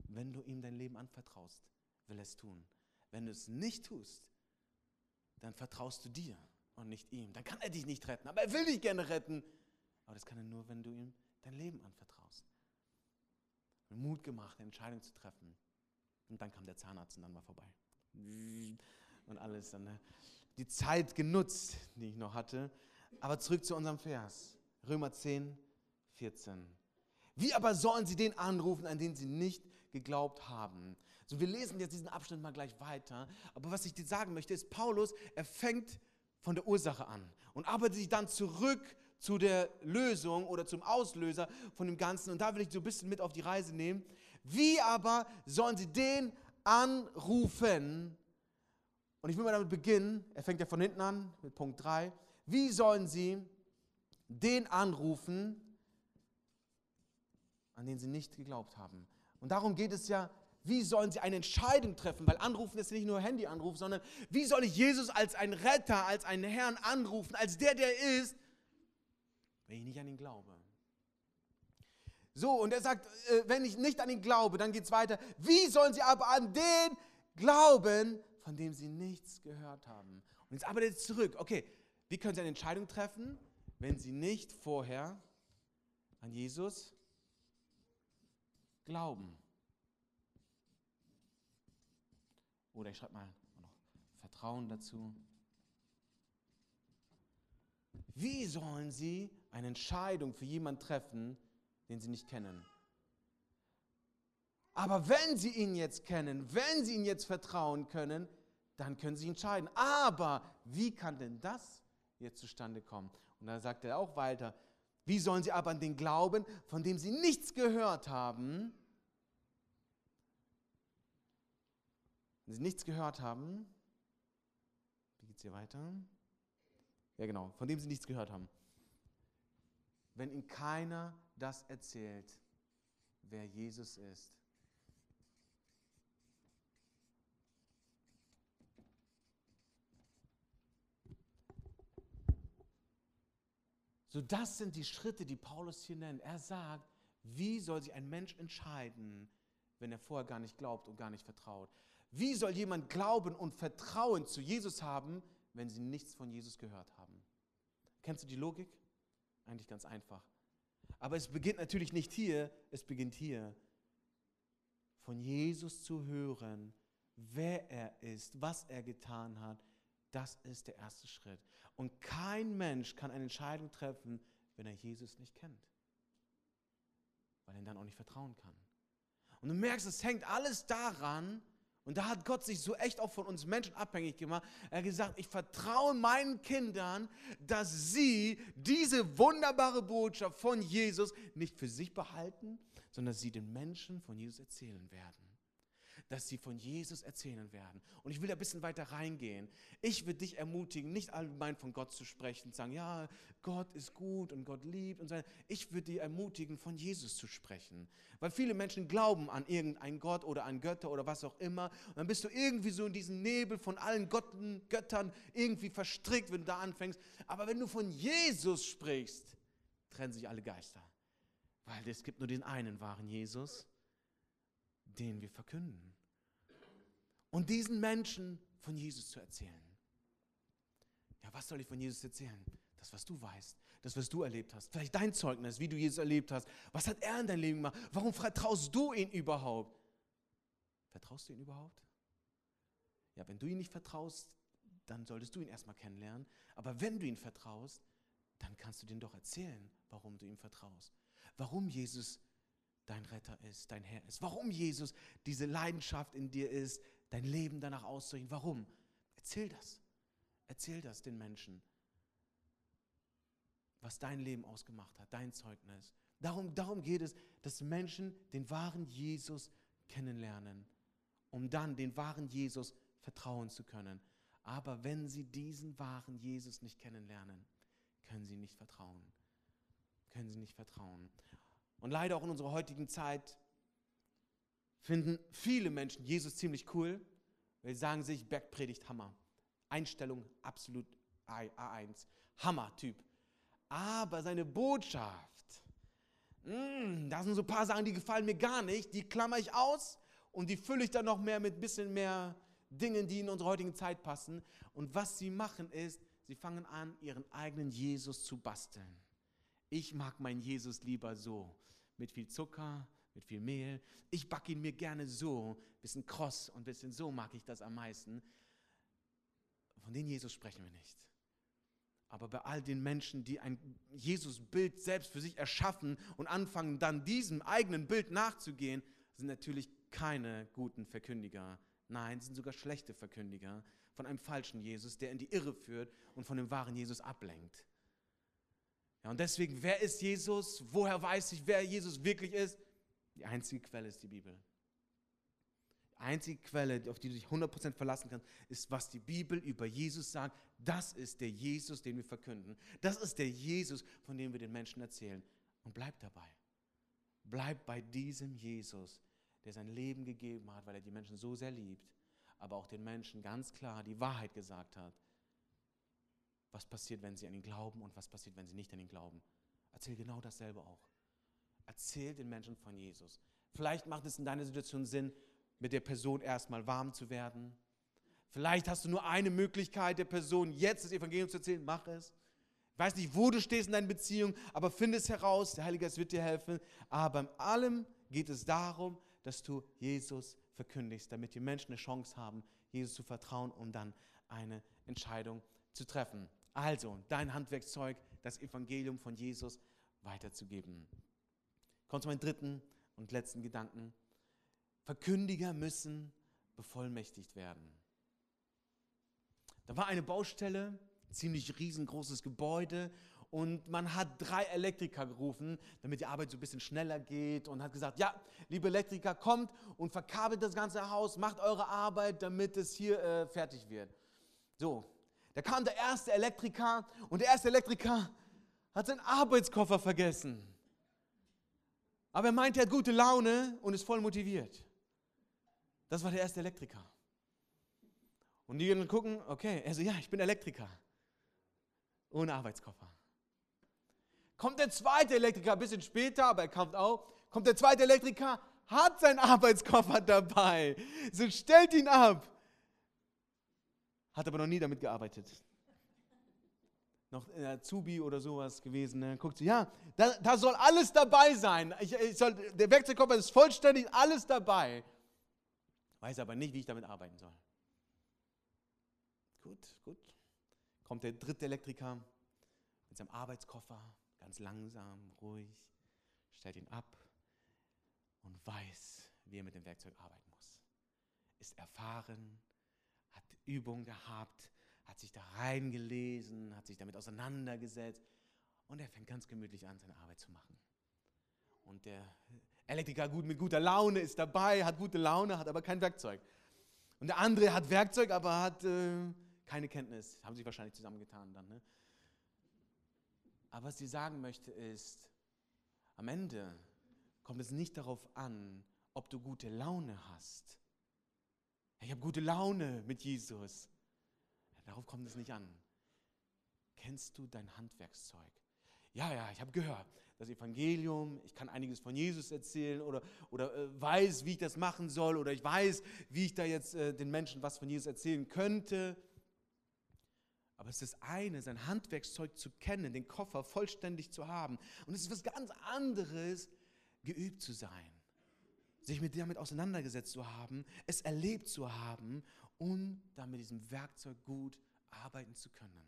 Wenn du ihm dein Leben anvertraust, will er es tun. Wenn du es nicht tust, dann vertraust du dir und nicht ihm. Dann kann er dich nicht retten, aber er will dich gerne retten. Aber das kann er nur, wenn du ihm dein Leben anvertraust. Mut gemacht, eine Entscheidung zu treffen. Und dann kam der Zahnarzt und dann war vorbei. Und alles dann. Ne? Die Zeit genutzt, die ich noch hatte, aber zurück zu unserem Vers. Römer 10, 14. Wie aber sollen sie den anrufen, an den sie nicht geglaubt haben? So, wir lesen jetzt diesen Abschnitt mal gleich weiter. Aber was ich dir sagen möchte, ist, Paulus, er fängt von der Ursache an und arbeitet sich dann zurück zu der Lösung oder zum Auslöser von dem Ganzen. Und da will ich so ein bisschen mit auf die Reise nehmen. Wie aber sollen sie den anrufen? Und ich will mal damit beginnen. Er fängt ja von hinten an mit Punkt 3. Wie sollen sie den anrufen, an den sie nicht geglaubt haben? Und darum geht es ja, wie sollen sie eine Entscheidung treffen? Weil anrufen ist nicht nur Handyanruf, sondern wie soll ich Jesus als einen Retter, als einen Herrn anrufen, als der, der ist, wenn ich nicht an ihn glaube? So, und er sagt, äh, wenn ich nicht an ihn glaube, dann geht es weiter. Wie sollen sie aber an den glauben, von dem sie nichts gehört haben? Und jetzt arbeitet es zurück. Okay, wie können Sie eine Entscheidung treffen, wenn Sie nicht vorher an Jesus glauben? Oder ich schreibe mal noch Vertrauen dazu. Wie sollen Sie eine Entscheidung für jemanden treffen, den Sie nicht kennen? Aber wenn Sie ihn jetzt kennen, wenn Sie ihn jetzt vertrauen können, dann können Sie entscheiden. Aber wie kann denn das jetzt zustande kommen. Und da sagt er auch weiter, wie sollen sie aber an den glauben, von dem sie nichts gehört haben? Wenn sie nichts gehört haben, wie geht es hier weiter? Ja genau, von dem sie nichts gehört haben. Wenn ihnen keiner das erzählt, wer Jesus ist. So, das sind die Schritte, die Paulus hier nennt. Er sagt, wie soll sich ein Mensch entscheiden, wenn er vorher gar nicht glaubt und gar nicht vertraut? Wie soll jemand Glauben und Vertrauen zu Jesus haben, wenn sie nichts von Jesus gehört haben? Kennst du die Logik? Eigentlich ganz einfach. Aber es beginnt natürlich nicht hier, es beginnt hier. Von Jesus zu hören, wer er ist, was er getan hat, das ist der erste Schritt. Und kein Mensch kann eine Entscheidung treffen, wenn er Jesus nicht kennt. Weil er ihm dann auch nicht vertrauen kann. Und du merkst, es hängt alles daran, und da hat Gott sich so echt auch von uns Menschen abhängig gemacht. Er hat gesagt, ich vertraue meinen Kindern, dass sie diese wunderbare Botschaft von Jesus nicht für sich behalten, sondern dass sie den Menschen von Jesus erzählen werden dass sie von Jesus erzählen werden. Und ich will da ein bisschen weiter reingehen. Ich will dich ermutigen, nicht allgemein von Gott zu sprechen und sagen, ja, Gott ist gut und Gott liebt und so. Ich will dich ermutigen, von Jesus zu sprechen. Weil viele Menschen glauben an irgendeinen Gott oder an Götter oder was auch immer. Und dann bist du irgendwie so in diesen Nebel von allen Gotten, Göttern irgendwie verstrickt, wenn du da anfängst. Aber wenn du von Jesus sprichst, trennen sich alle Geister. Weil es gibt nur den einen wahren Jesus, den wir verkünden und diesen Menschen von Jesus zu erzählen. Ja, was soll ich von Jesus erzählen? Das, was du weißt, das, was du erlebt hast. Vielleicht dein Zeugnis, wie du Jesus erlebt hast. Was hat er in deinem Leben gemacht? Warum vertraust du ihn überhaupt? Vertraust du ihn überhaupt? Ja, wenn du ihn nicht vertraust, dann solltest du ihn erstmal kennenlernen. Aber wenn du ihn vertraust, dann kannst du dir doch erzählen, warum du ihm vertraust. Warum Jesus dein Retter ist, dein Herr ist. Warum Jesus diese Leidenschaft in dir ist, dein Leben danach auszurichten. Warum? Erzähl das. Erzähl das den Menschen, was dein Leben ausgemacht hat, dein Zeugnis. Darum, darum geht es, dass Menschen den wahren Jesus kennenlernen, um dann den wahren Jesus vertrauen zu können. Aber wenn sie diesen wahren Jesus nicht kennenlernen, können sie nicht vertrauen. Können sie nicht vertrauen. Und leider auch in unserer heutigen Zeit finden viele Menschen Jesus ziemlich cool, weil sie sagen sich, Bergpredigt Hammer. Einstellung absolut A1. Hammer-Typ. Aber seine Botschaft, mh, hm, da sind so ein paar Sachen, die gefallen mir gar nicht, die klammer ich aus und die fülle ich dann noch mehr mit ein bisschen mehr Dingen, die in unsere heutige Zeit passen. Und was sie machen ist, sie fangen an, ihren eigenen Jesus zu basteln. Ich mag meinen Jesus lieber so, mit viel Zucker, mit viel Mehl. Ich backe ihn mir gerne so, bisschen kross und bisschen so mag ich das am meisten. Von den Jesus sprechen wir nicht. Aber bei all den Menschen, die ein Jesus-Bild selbst für sich erschaffen und anfangen dann diesem eigenen Bild nachzugehen, sind natürlich keine guten Verkündiger. Nein, sind sogar schlechte Verkündiger von einem falschen Jesus, der in die Irre führt und von dem wahren Jesus ablenkt. Ja, und deswegen, wer ist Jesus? Woher weiß ich, wer Jesus wirklich ist? Die einzige Quelle ist die Bibel. Die einzige Quelle, auf die du dich 100% verlassen kannst, ist, was die Bibel über Jesus sagt. Das ist der Jesus, den wir verkünden. Das ist der Jesus, von dem wir den Menschen erzählen. Und bleib dabei. Bleib bei diesem Jesus, der sein Leben gegeben hat, weil er die Menschen so sehr liebt, aber auch den Menschen ganz klar die Wahrheit gesagt hat. Was passiert, wenn sie an ihn glauben und was passiert, wenn sie nicht an ihn glauben? Erzähl genau dasselbe auch. Erzähl den Menschen von Jesus. Vielleicht macht es in deiner Situation Sinn, mit der Person erstmal warm zu werden. Vielleicht hast du nur eine Möglichkeit, der Person jetzt das Evangelium zu erzählen. Mach es. Ich weiß nicht, wo du stehst in deiner Beziehung, aber finde es heraus. Der Heilige Geist wird dir helfen. Aber bei allem geht es darum, dass du Jesus verkündigst, damit die Menschen eine Chance haben, Jesus zu vertrauen, um dann eine Entscheidung zu treffen. Also, dein Handwerkszeug, das Evangelium von Jesus weiterzugeben. Kommt zu meinem dritten und letzten Gedanken. Verkündiger müssen bevollmächtigt werden. Da war eine Baustelle, ziemlich riesengroßes Gebäude und man hat drei Elektriker gerufen, damit die Arbeit so ein bisschen schneller geht und hat gesagt, ja, liebe Elektriker, kommt und verkabelt das ganze Haus, macht eure Arbeit, damit es hier äh, fertig wird. So, da kam der erste Elektriker und der erste Elektriker hat seinen Arbeitskoffer vergessen. Aber er meint, er hat gute Laune und ist voll motiviert. Das war der erste Elektriker. Und die gehen gucken, okay, er so, ja, ich bin Elektriker. Ohne Arbeitskoffer. Kommt der zweite Elektriker ein bisschen später, aber er kommt auch. Kommt der zweite Elektriker, hat seinen Arbeitskoffer dabei. So stellt ihn ab. Hat aber noch nie damit gearbeitet noch in Azubi oder sowas gewesen. Ne? Guckt sie, ja, da, da, soll alles dabei sein. Ich, ich soll, der Werkzeugkoffer ist vollständig, alles dabei. Weiß aber nicht, wie ich damit arbeiten soll. Gut, gut. Kommt der dritte Elektriker mit seinem Arbeitskoffer, ganz langsam, ruhig, stellt ihn ab und weiß, wie er mit dem Werkzeug arbeiten muss. Ist erfahren, hat Übung gehabt, hat sich da reingelesen, hat sich damit auseinandergesetzt und er fängt ganz gemütlich an, seine Arbeit zu machen. Und der Elektriker gut mit guter Laune ist dabei, hat gute Laune, hat aber kein Werkzeug. Und der andere hat Werkzeug, aber hat äh, keine Kenntnis. Haben sich wahrscheinlich zusammengetan dann. Ne? Aber was sie sagen möchte ist, am Ende kommt es nicht darauf an, ob du gute Laune hast. Ich habe gute Laune mit Jesus. Darauf kommt es nicht an. Kennst du dein Handwerkszeug? Ja, ja, ich habe gehört, das Evangelium, ich kann einiges von Jesus erzählen oder, oder äh, weiß, wie ich das machen soll oder ich weiß, wie ich da jetzt äh, den Menschen was von Jesus erzählen könnte. Aber es ist eine, sein Handwerkszeug zu kennen, den Koffer vollständig zu haben. Und es ist was ganz anderes, geübt zu sein, sich mit damit auseinandergesetzt zu haben, es erlebt zu haben und dann mit diesem Werkzeug gut arbeiten zu können.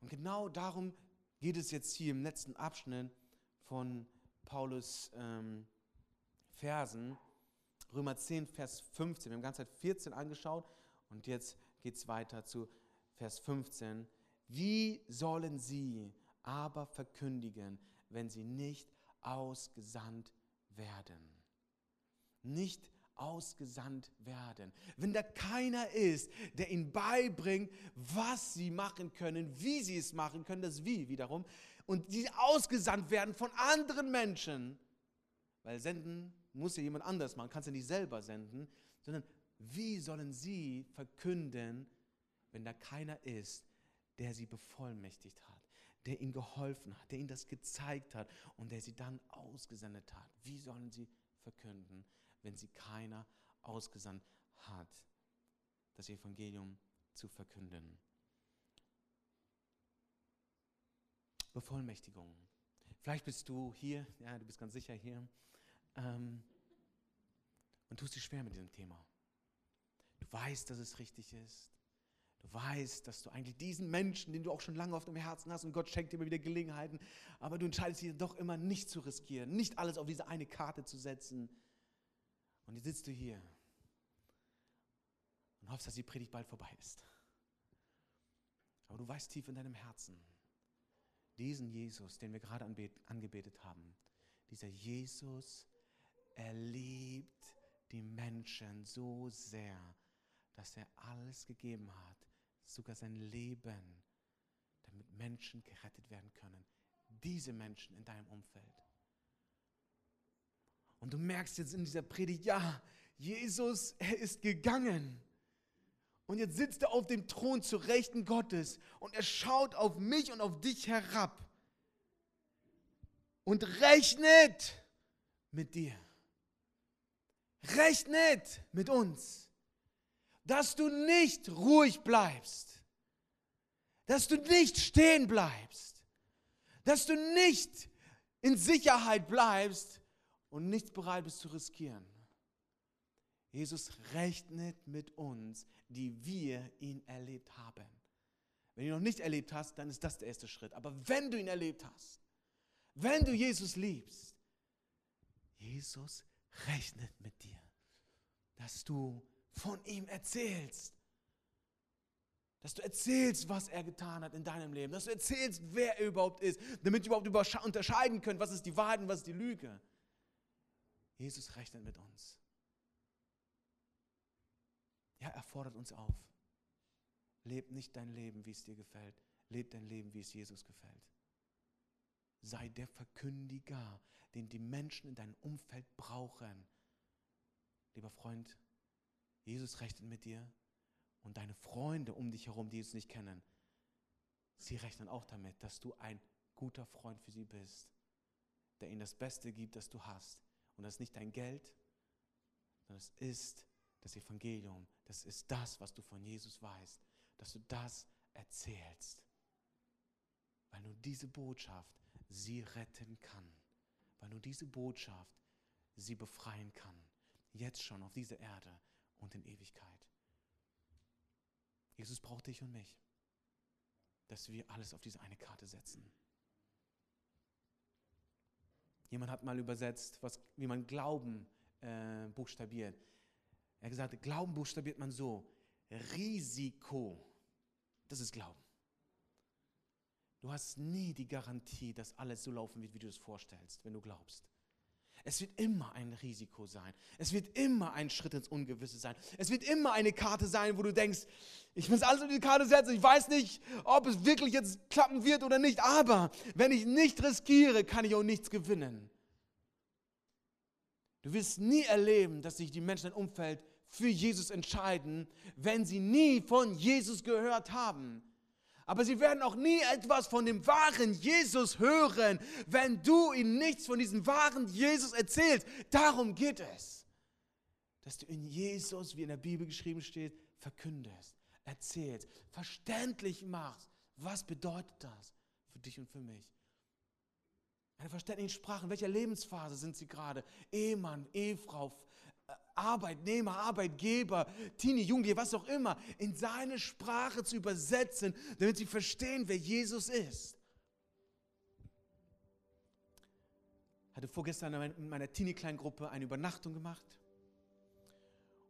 Und genau darum geht es jetzt hier im letzten Abschnitt von Paulus ähm, Versen, Römer 10, Vers 15. Wir haben die ganze Zeit 14 angeschaut und jetzt geht es weiter zu Vers 15. Wie sollen sie aber verkündigen, wenn sie nicht ausgesandt werden? Nicht ausgesandt werden. Wenn da keiner ist, der ihnen beibringt, was sie machen können, wie sie es machen können, das Wie wiederum, und die ausgesandt werden von anderen Menschen, weil senden muss ja jemand anders machen, kannst du nicht selber senden, sondern wie sollen sie verkünden, wenn da keiner ist, der sie bevollmächtigt hat, der ihnen geholfen hat, der ihnen das gezeigt hat und der sie dann ausgesendet hat? Wie sollen sie verkünden? Wenn sie keiner ausgesandt hat, das Evangelium zu verkünden. Bevollmächtigung. Vielleicht bist du hier, ja, du bist ganz sicher hier, ähm, und tust dich schwer mit diesem Thema. Du weißt, dass es richtig ist. Du weißt, dass du eigentlich diesen Menschen, den du auch schon lange auf dem Herzen hast, und Gott schenkt dir immer wieder Gelegenheiten, aber du entscheidest dich doch immer nicht zu riskieren, nicht alles auf diese eine Karte zu setzen, und jetzt sitzt du hier und hoffst, dass die Predigt bald vorbei ist. Aber du weißt tief in deinem Herzen, diesen Jesus, den wir gerade angebetet haben, dieser Jesus, er liebt die Menschen so sehr, dass er alles gegeben hat, sogar sein Leben, damit Menschen gerettet werden können. Diese Menschen in deinem Umfeld. Und du merkst jetzt in dieser Predigt, ja, Jesus, er ist gegangen. Und jetzt sitzt er auf dem Thron zu Rechten Gottes und er schaut auf mich und auf dich herab und rechnet mit dir. Rechnet mit uns, dass du nicht ruhig bleibst, dass du nicht stehen bleibst, dass du nicht in Sicherheit bleibst, und nichts bereit bist zu riskieren. Jesus rechnet mit uns, die wir ihn erlebt haben. Wenn du ihn noch nicht erlebt hast, dann ist das der erste Schritt. Aber wenn du ihn erlebt hast, wenn du Jesus liebst, Jesus rechnet mit dir, dass du von ihm erzählst. Dass du erzählst, was er getan hat in deinem Leben. Dass du erzählst, wer er überhaupt ist, damit wir überhaupt unterscheiden können, was ist die Wahrheit und was ist die Lüge. Jesus rechnet mit uns. Ja, er fordert uns auf. Leb nicht dein Leben, wie es dir gefällt. Leb dein Leben, wie es Jesus gefällt. Sei der Verkündiger, den die Menschen in deinem Umfeld brauchen. Lieber Freund, Jesus rechnet mit dir und deine Freunde um dich herum, die es nicht kennen, sie rechnen auch damit, dass du ein guter Freund für sie bist, der ihnen das Beste gibt, das du hast und das ist nicht dein Geld, sondern es ist das Evangelium. Das ist das, was du von Jesus weißt, dass du das erzählst. Weil nur diese Botschaft sie retten kann. Weil nur diese Botschaft sie befreien kann. Jetzt schon auf dieser Erde und in Ewigkeit. Jesus braucht dich und mich, dass wir alles auf diese eine Karte setzen. Jemand hat mal übersetzt, was, wie man Glauben äh, buchstabiert. Er hat gesagt, Glauben buchstabiert man so. Risiko. Das ist Glauben. Du hast nie die Garantie, dass alles so laufen wird, wie du es vorstellst, wenn du glaubst. Es wird immer ein Risiko sein. Es wird immer ein Schritt ins Ungewisse sein. Es wird immer eine Karte sein, wo du denkst, ich muss alles auf die Karte setzen. Ich weiß nicht, ob es wirklich jetzt klappen wird oder nicht. Aber wenn ich nicht riskiere, kann ich auch nichts gewinnen. Du wirst nie erleben, dass sich die Menschen im Umfeld für Jesus entscheiden, wenn sie nie von Jesus gehört haben. Aber sie werden auch nie etwas von dem wahren Jesus hören, wenn du ihnen nichts von diesem wahren Jesus erzählst. Darum geht es. Dass du in Jesus, wie in der Bibel geschrieben steht, verkündest, erzählst, verständlich machst. Was bedeutet das für dich und für mich? Eine verständliche Sprache. In welcher Lebensphase sind sie gerade? Ehemann, Ehefrau, Arbeitnehmer, Arbeitgeber, Teenie, Jugendliche, was auch immer, in seine Sprache zu übersetzen, damit sie verstehen, wer Jesus ist. Hatte vorgestern in meiner Teenie-Kleingruppe eine Übernachtung gemacht.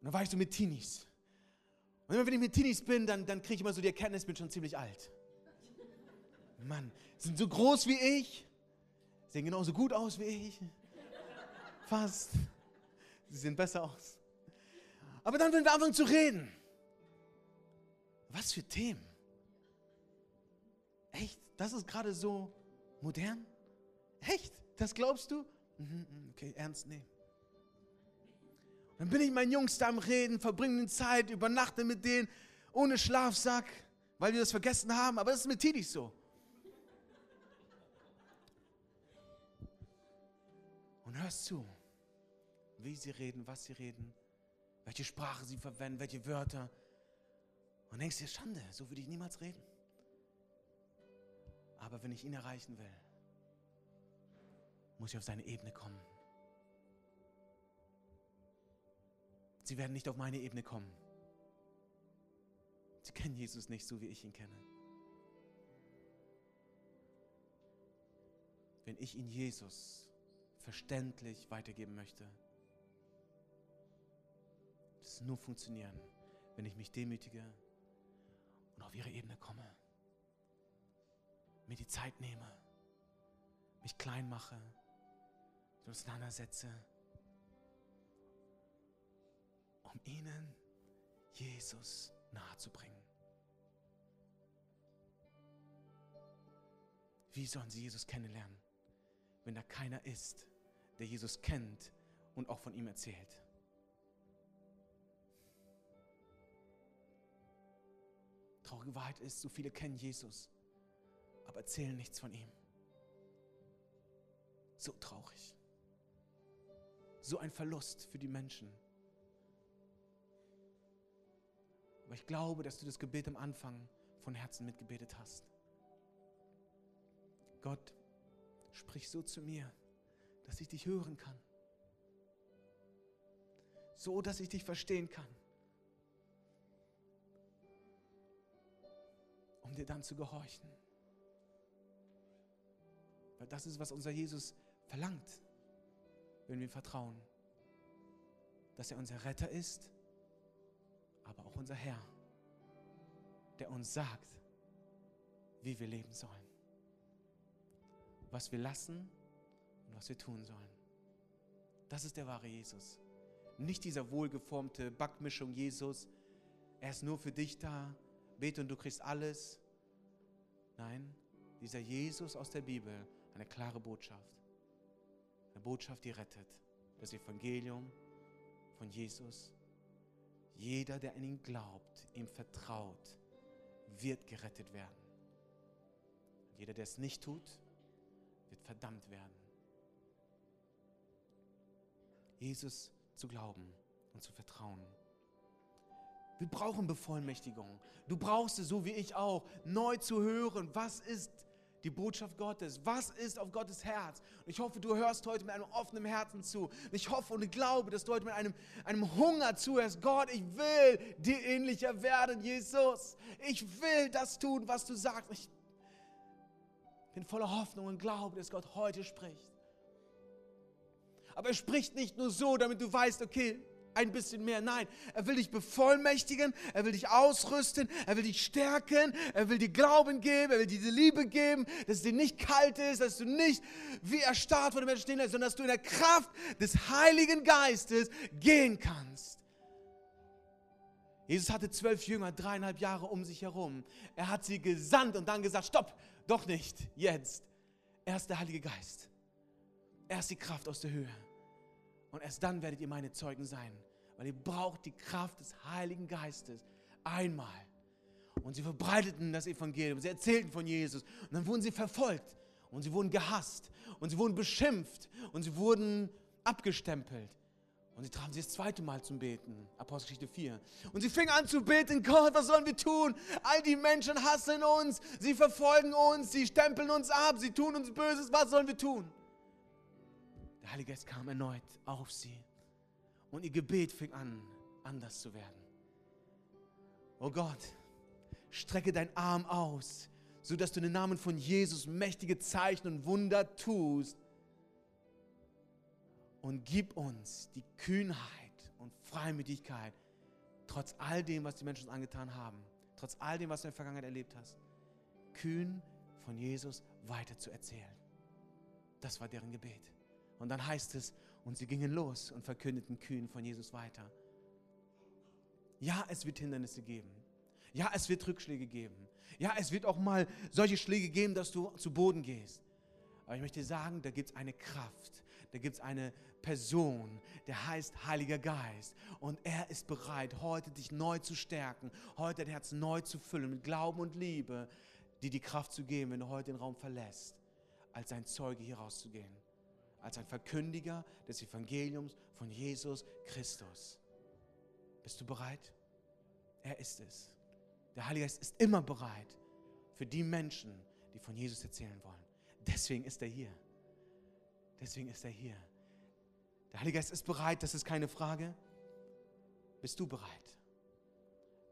Und dann war ich so mit Teenies. Und immer wenn ich mit Teenies bin, dann, dann kriege ich immer so die Erkenntnis, ich bin schon ziemlich alt. Mann, sind so groß wie ich, sehen genauso gut aus wie ich. Fast. Sie sehen besser aus. Aber dann, wenn wir anfangen zu reden, was für Themen? Echt? Das ist gerade so modern? Echt? Das glaubst du? Mhm, mhm, okay, ernst nehmen. Dann bin ich meinen Jungs da am Reden, verbringe Zeit, übernachte mit denen, ohne Schlafsack, weil wir das vergessen haben. Aber das ist mit Tidis so. Und hörst zu wie sie reden, was sie reden, welche Sprache sie verwenden, welche Wörter. Und denkst dir, Schande, so würde ich niemals reden. Aber wenn ich ihn erreichen will, muss ich auf seine Ebene kommen. Sie werden nicht auf meine Ebene kommen. Sie kennen Jesus nicht so, wie ich ihn kenne. Wenn ich ihn Jesus verständlich weitergeben möchte, es nur funktionieren, wenn ich mich demütige und auf ihre Ebene komme. Mir die Zeit nehme, mich klein mache, auseinandersetze, um ihnen Jesus nahezubringen. Wie sollen sie Jesus kennenlernen, wenn da keiner ist, der Jesus kennt und auch von ihm erzählt? Traurige Wahrheit ist, so viele kennen Jesus, aber erzählen nichts von ihm. So traurig. So ein Verlust für die Menschen. Aber ich glaube, dass du das Gebet am Anfang von Herzen mitgebetet hast. Gott, sprich so zu mir, dass ich dich hören kann. So, dass ich dich verstehen kann. Um dir dann zu gehorchen. Weil das ist, was unser Jesus verlangt, wenn wir ihm vertrauen. Dass er unser Retter ist, aber auch unser Herr, der uns sagt, wie wir leben sollen. Was wir lassen und was wir tun sollen. Das ist der wahre Jesus. Nicht dieser wohlgeformte Backmischung Jesus. Er ist nur für dich da. Bete und du kriegst alles. Nein, dieser Jesus aus der Bibel, eine klare Botschaft. Eine Botschaft, die rettet. Das Evangelium von Jesus. Jeder, der an ihn glaubt, ihm vertraut, wird gerettet werden. Jeder, der es nicht tut, wird verdammt werden. Jesus zu glauben und zu vertrauen. Wir brauchen Bevollmächtigung. Du brauchst es, so wie ich auch, neu zu hören, was ist die Botschaft Gottes, was ist auf Gottes Herz. Und ich hoffe, du hörst heute mit einem offenen Herzen zu. Und ich hoffe und glaube, dass du heute mit einem, einem Hunger zuhörst. Gott, ich will dir ähnlicher werden, Jesus. Ich will das tun, was du sagst. Ich bin voller Hoffnung und glaube, dass Gott heute spricht. Aber er spricht nicht nur so, damit du weißt, okay, ein bisschen mehr. Nein, er will dich bevollmächtigen, er will dich ausrüsten, er will dich stärken, er will dir Glauben geben, er will dir diese Liebe geben, dass es dir nicht kalt ist, dass du nicht wie erstarrt vor den Menschen stehen lässt, sondern dass du in der Kraft des Heiligen Geistes gehen kannst. Jesus hatte zwölf Jünger, dreieinhalb Jahre um sich herum. Er hat sie gesandt und dann gesagt, stopp, doch nicht, jetzt. Er ist der Heilige Geist. Er ist die Kraft aus der Höhe. Und erst dann werdet ihr meine Zeugen sein, weil ihr braucht die Kraft des Heiligen Geistes einmal. Und sie verbreiteten das Evangelium, sie erzählten von Jesus und dann wurden sie verfolgt und sie wurden gehasst und sie wurden beschimpft und sie wurden abgestempelt. Und sie trafen sich das zweite Mal zum Beten. Apostelgeschichte 4. Und sie fingen an zu beten, Gott, was sollen wir tun? All die Menschen hassen uns, sie verfolgen uns, sie stempeln uns ab, sie tun uns Böses, was sollen wir tun? Der Heilige Geist kam erneut auf sie und ihr Gebet fing an, anders zu werden. Oh Gott, strecke deinen Arm aus, sodass du in den Namen von Jesus mächtige Zeichen und Wunder tust und gib uns die Kühnheit und Freimütigkeit, trotz all dem, was die Menschen uns angetan haben, trotz all dem, was du in der Vergangenheit erlebt hast, kühn von Jesus weiter zu erzählen. Das war deren Gebet. Und dann heißt es, und sie gingen los und verkündeten kühn von Jesus weiter. Ja, es wird Hindernisse geben. Ja, es wird Rückschläge geben. Ja, es wird auch mal solche Schläge geben, dass du zu Boden gehst. Aber ich möchte sagen, da gibt es eine Kraft, da gibt es eine Person, der heißt Heiliger Geist. Und er ist bereit, heute dich neu zu stärken, heute dein Herz neu zu füllen mit Glauben und Liebe, dir die Kraft zu geben, wenn du heute den Raum verlässt, als ein Zeuge hier rauszugehen als ein Verkündiger des Evangeliums von Jesus Christus. Bist du bereit? Er ist es. Der Heilige Geist ist immer bereit für die Menschen, die von Jesus erzählen wollen. Deswegen ist er hier. Deswegen ist er hier. Der Heilige Geist ist bereit, das ist keine Frage. Bist du bereit?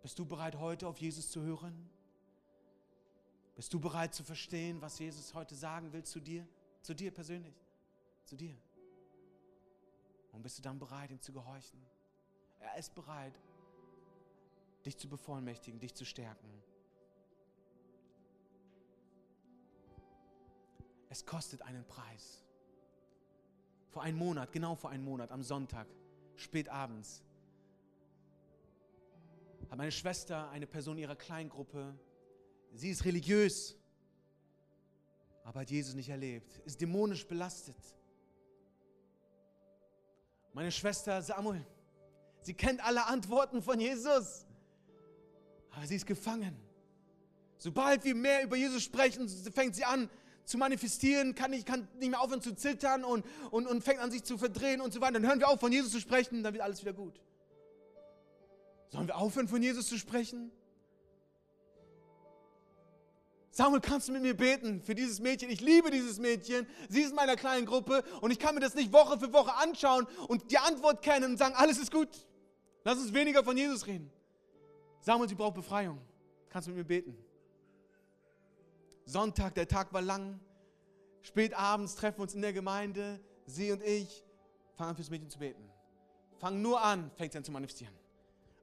Bist du bereit, heute auf Jesus zu hören? Bist du bereit zu verstehen, was Jesus heute sagen will zu dir, zu dir persönlich? Zu dir. Und bist du dann bereit, ihm zu gehorchen? Er ist bereit, dich zu bevollmächtigen, dich zu stärken. Es kostet einen Preis. Vor einem Monat, genau vor einem Monat, am Sonntag, spät abends, hat meine Schwester, eine Person ihrer Kleingruppe, sie ist religiös, aber hat Jesus nicht erlebt, ist dämonisch belastet meine Schwester Samuel, sie kennt alle Antworten von Jesus, aber sie ist gefangen. Sobald wir mehr über Jesus sprechen, fängt sie an zu manifestieren, kann nicht, kann nicht mehr aufhören zu zittern und, und, und fängt an sich zu verdrehen und so weiter. Dann hören wir auf, von Jesus zu sprechen, dann wird alles wieder gut. Sollen wir aufhören, von Jesus zu sprechen? Samuel, kannst du mit mir beten für dieses Mädchen? Ich liebe dieses Mädchen. Sie ist in meiner kleinen Gruppe und ich kann mir das nicht Woche für Woche anschauen und die Antwort kennen und sagen, alles ist gut. Lass uns weniger von Jesus reden. Samuel, sie braucht Befreiung. Kannst du mit mir beten? Sonntag, der Tag war lang. Spät abends treffen wir uns in der Gemeinde. Sie und ich fangen an, fürs Mädchen zu beten. Fangen nur an, fängt sie an zu manifestieren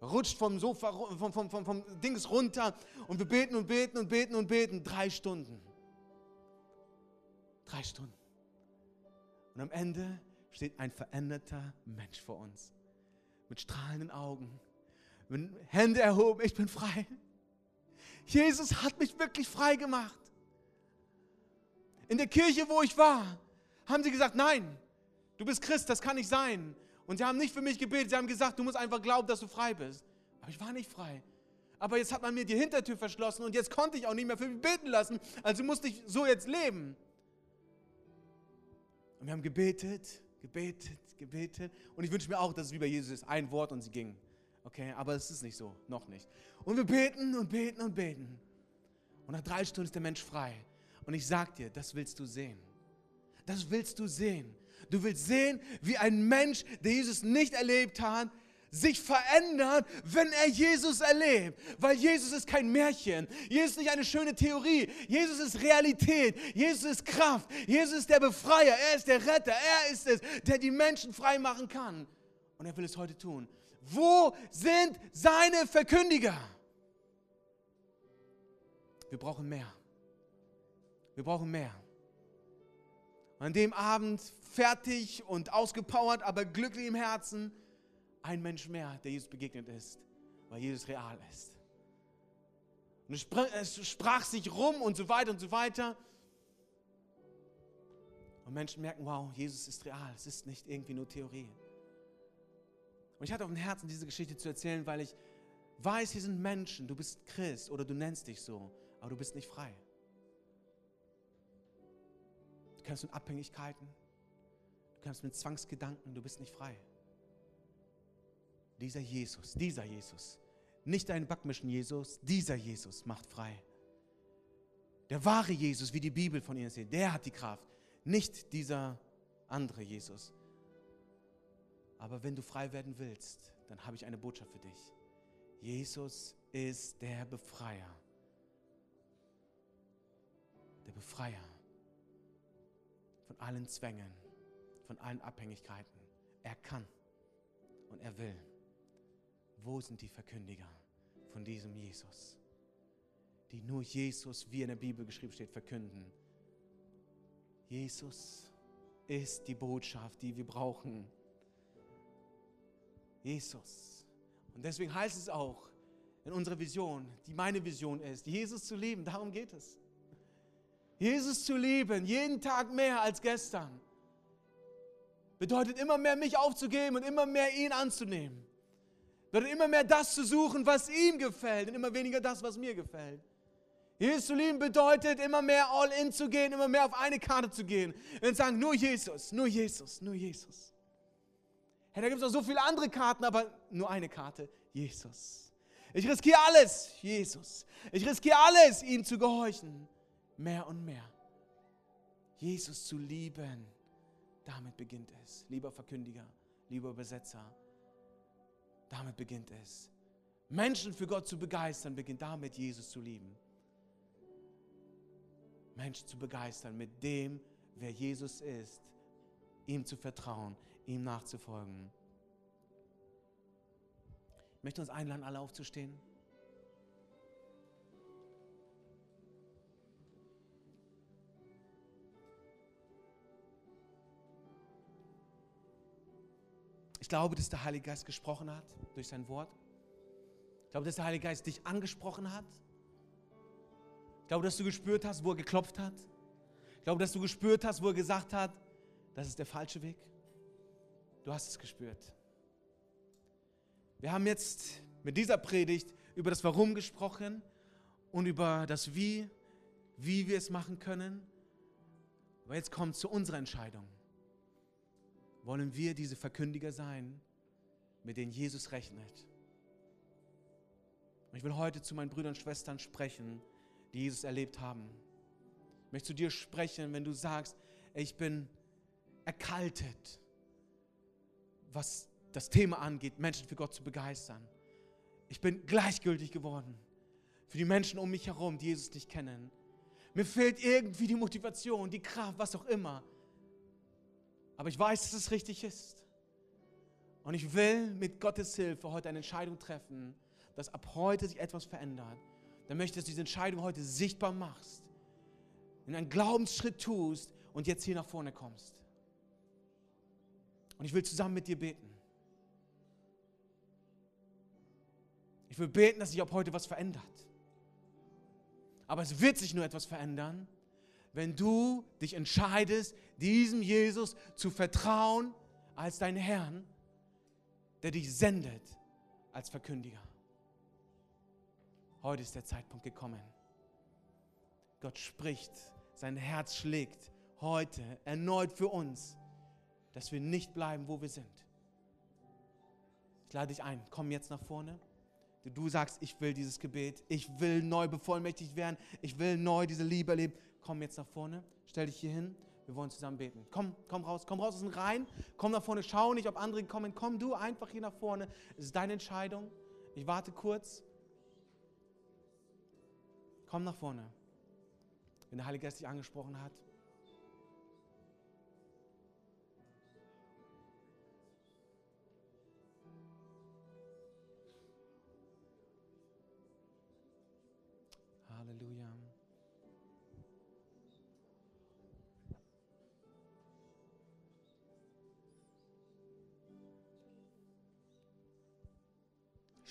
rutscht vom Sofa, vom, vom, vom, vom Dings runter und wir beten und beten und beten und beten. Drei Stunden. Drei Stunden. Und am Ende steht ein veränderter Mensch vor uns. Mit strahlenden Augen. Mit Hände erhoben, ich bin frei. Jesus hat mich wirklich frei gemacht. In der Kirche, wo ich war, haben sie gesagt, nein, du bist Christ, das kann nicht sein. Und sie haben nicht für mich gebetet, sie haben gesagt, du musst einfach glauben, dass du frei bist. Aber ich war nicht frei. Aber jetzt hat man mir die Hintertür verschlossen und jetzt konnte ich auch nicht mehr für mich beten lassen. Also musste ich so jetzt leben. Und wir haben gebetet, gebetet, gebetet. Und ich wünsche mir auch, dass es wie bei Jesus ist. Ein Wort und sie ging. Okay, aber es ist nicht so, noch nicht. Und wir beten und beten und beten. Und nach drei Stunden ist der Mensch frei. Und ich sag dir, das willst du sehen. Das willst du sehen. Du willst sehen, wie ein Mensch, der Jesus nicht erlebt hat, sich verändert, wenn er Jesus erlebt. Weil Jesus ist kein Märchen. Jesus ist nicht eine schöne Theorie. Jesus ist Realität. Jesus ist Kraft. Jesus ist der Befreier. Er ist der Retter. Er ist es, der die Menschen frei machen kann. Und er will es heute tun. Wo sind seine Verkündiger? Wir brauchen mehr. Wir brauchen mehr. An dem Abend fertig und ausgepowert, aber glücklich im Herzen, ein Mensch mehr, der Jesus begegnet ist, weil Jesus real ist. Und es sprach, sich rum und so weiter und so weiter. Und Menschen merken, wow, Jesus ist real, es ist nicht irgendwie nur Theorie. Und ich hatte auf dem Herzen, diese Geschichte zu erzählen, weil ich weiß, hier sind Menschen, du bist Christ oder du nennst dich so, aber du bist nicht frei. Kämpfst mit Abhängigkeiten, du kämpfst mit Zwangsgedanken, du bist nicht frei. Dieser Jesus, dieser Jesus, nicht dein Backmischen Jesus, dieser Jesus macht frei. Der wahre Jesus, wie die Bibel von ihnen sieht, der hat die Kraft, nicht dieser andere Jesus. Aber wenn du frei werden willst, dann habe ich eine Botschaft für dich. Jesus ist der Befreier. Der Befreier von allen Zwängen, von allen Abhängigkeiten. Er kann und er will. Wo sind die Verkündiger von diesem Jesus, die nur Jesus, wie in der Bibel geschrieben steht, verkünden? Jesus ist die Botschaft, die wir brauchen. Jesus. Und deswegen heißt es auch in unserer Vision, die meine Vision ist, Jesus zu lieben. Darum geht es. Jesus zu lieben, jeden Tag mehr als gestern, bedeutet immer mehr mich aufzugeben und immer mehr ihn anzunehmen. Bedeutet immer mehr das zu suchen, was ihm gefällt und immer weniger das, was mir gefällt. Jesus zu lieben bedeutet immer mehr all in zu gehen, immer mehr auf eine Karte zu gehen und sagen, nur Jesus, nur Jesus, nur Jesus. Hey, da gibt es noch so viele andere Karten, aber nur eine Karte, Jesus. Ich riskiere alles, Jesus. Ich riskiere alles, ihm zu gehorchen. Mehr und mehr. Jesus zu lieben, damit beginnt es. Lieber Verkündiger, lieber Übersetzer, damit beginnt es. Menschen für Gott zu begeistern, beginnt damit, Jesus zu lieben. Menschen zu begeistern mit dem, wer Jesus ist, ihm zu vertrauen, ihm nachzufolgen. Ich möchte uns einladen, alle aufzustehen. Ich glaube, dass der Heilige Geist gesprochen hat durch sein Wort. Ich glaube, dass der Heilige Geist dich angesprochen hat. Ich glaube, dass du gespürt hast, wo er geklopft hat. Ich glaube, dass du gespürt hast, wo er gesagt hat, das ist der falsche Weg. Du hast es gespürt. Wir haben jetzt mit dieser Predigt über das Warum gesprochen und über das Wie, wie wir es machen können. Aber jetzt kommt zu unserer Entscheidung. Wollen wir diese Verkündiger sein, mit denen Jesus rechnet? Ich will heute zu meinen Brüdern und Schwestern sprechen, die Jesus erlebt haben. Ich möchte zu dir sprechen, wenn du sagst, ich bin erkaltet was das Thema angeht, Menschen für Gott zu begeistern. Ich bin gleichgültig geworden für die Menschen um mich herum, die Jesus nicht kennen. Mir fehlt irgendwie die Motivation, die Kraft, was auch immer. Aber ich weiß, dass es richtig ist. Und ich will mit Gottes Hilfe heute eine Entscheidung treffen, dass ab heute sich etwas verändert. Dann möchte ich, dass du diese Entscheidung heute sichtbar machst, in einen Glaubensschritt tust und jetzt hier nach vorne kommst. Und ich will zusammen mit dir beten. Ich will beten, dass sich ab heute was verändert. Aber es wird sich nur etwas verändern, wenn du dich entscheidest, diesem Jesus zu vertrauen als deinen Herrn, der dich sendet als Verkündiger. Heute ist der Zeitpunkt gekommen. Gott spricht, sein Herz schlägt heute erneut für uns dass wir nicht bleiben, wo wir sind. Ich lade dich ein, komm jetzt nach vorne. Du sagst, ich will dieses Gebet, ich will neu bevollmächtigt werden, ich will neu diese Liebe erleben. Komm jetzt nach vorne, stell dich hier hin. Wir wollen zusammen beten. Komm, komm raus, komm raus aus dem Reihen. Komm nach vorne, schau nicht, ob andere kommen. Komm du einfach hier nach vorne. Es ist deine Entscheidung. Ich warte kurz. Komm nach vorne. Wenn der Heilige Geist dich angesprochen hat.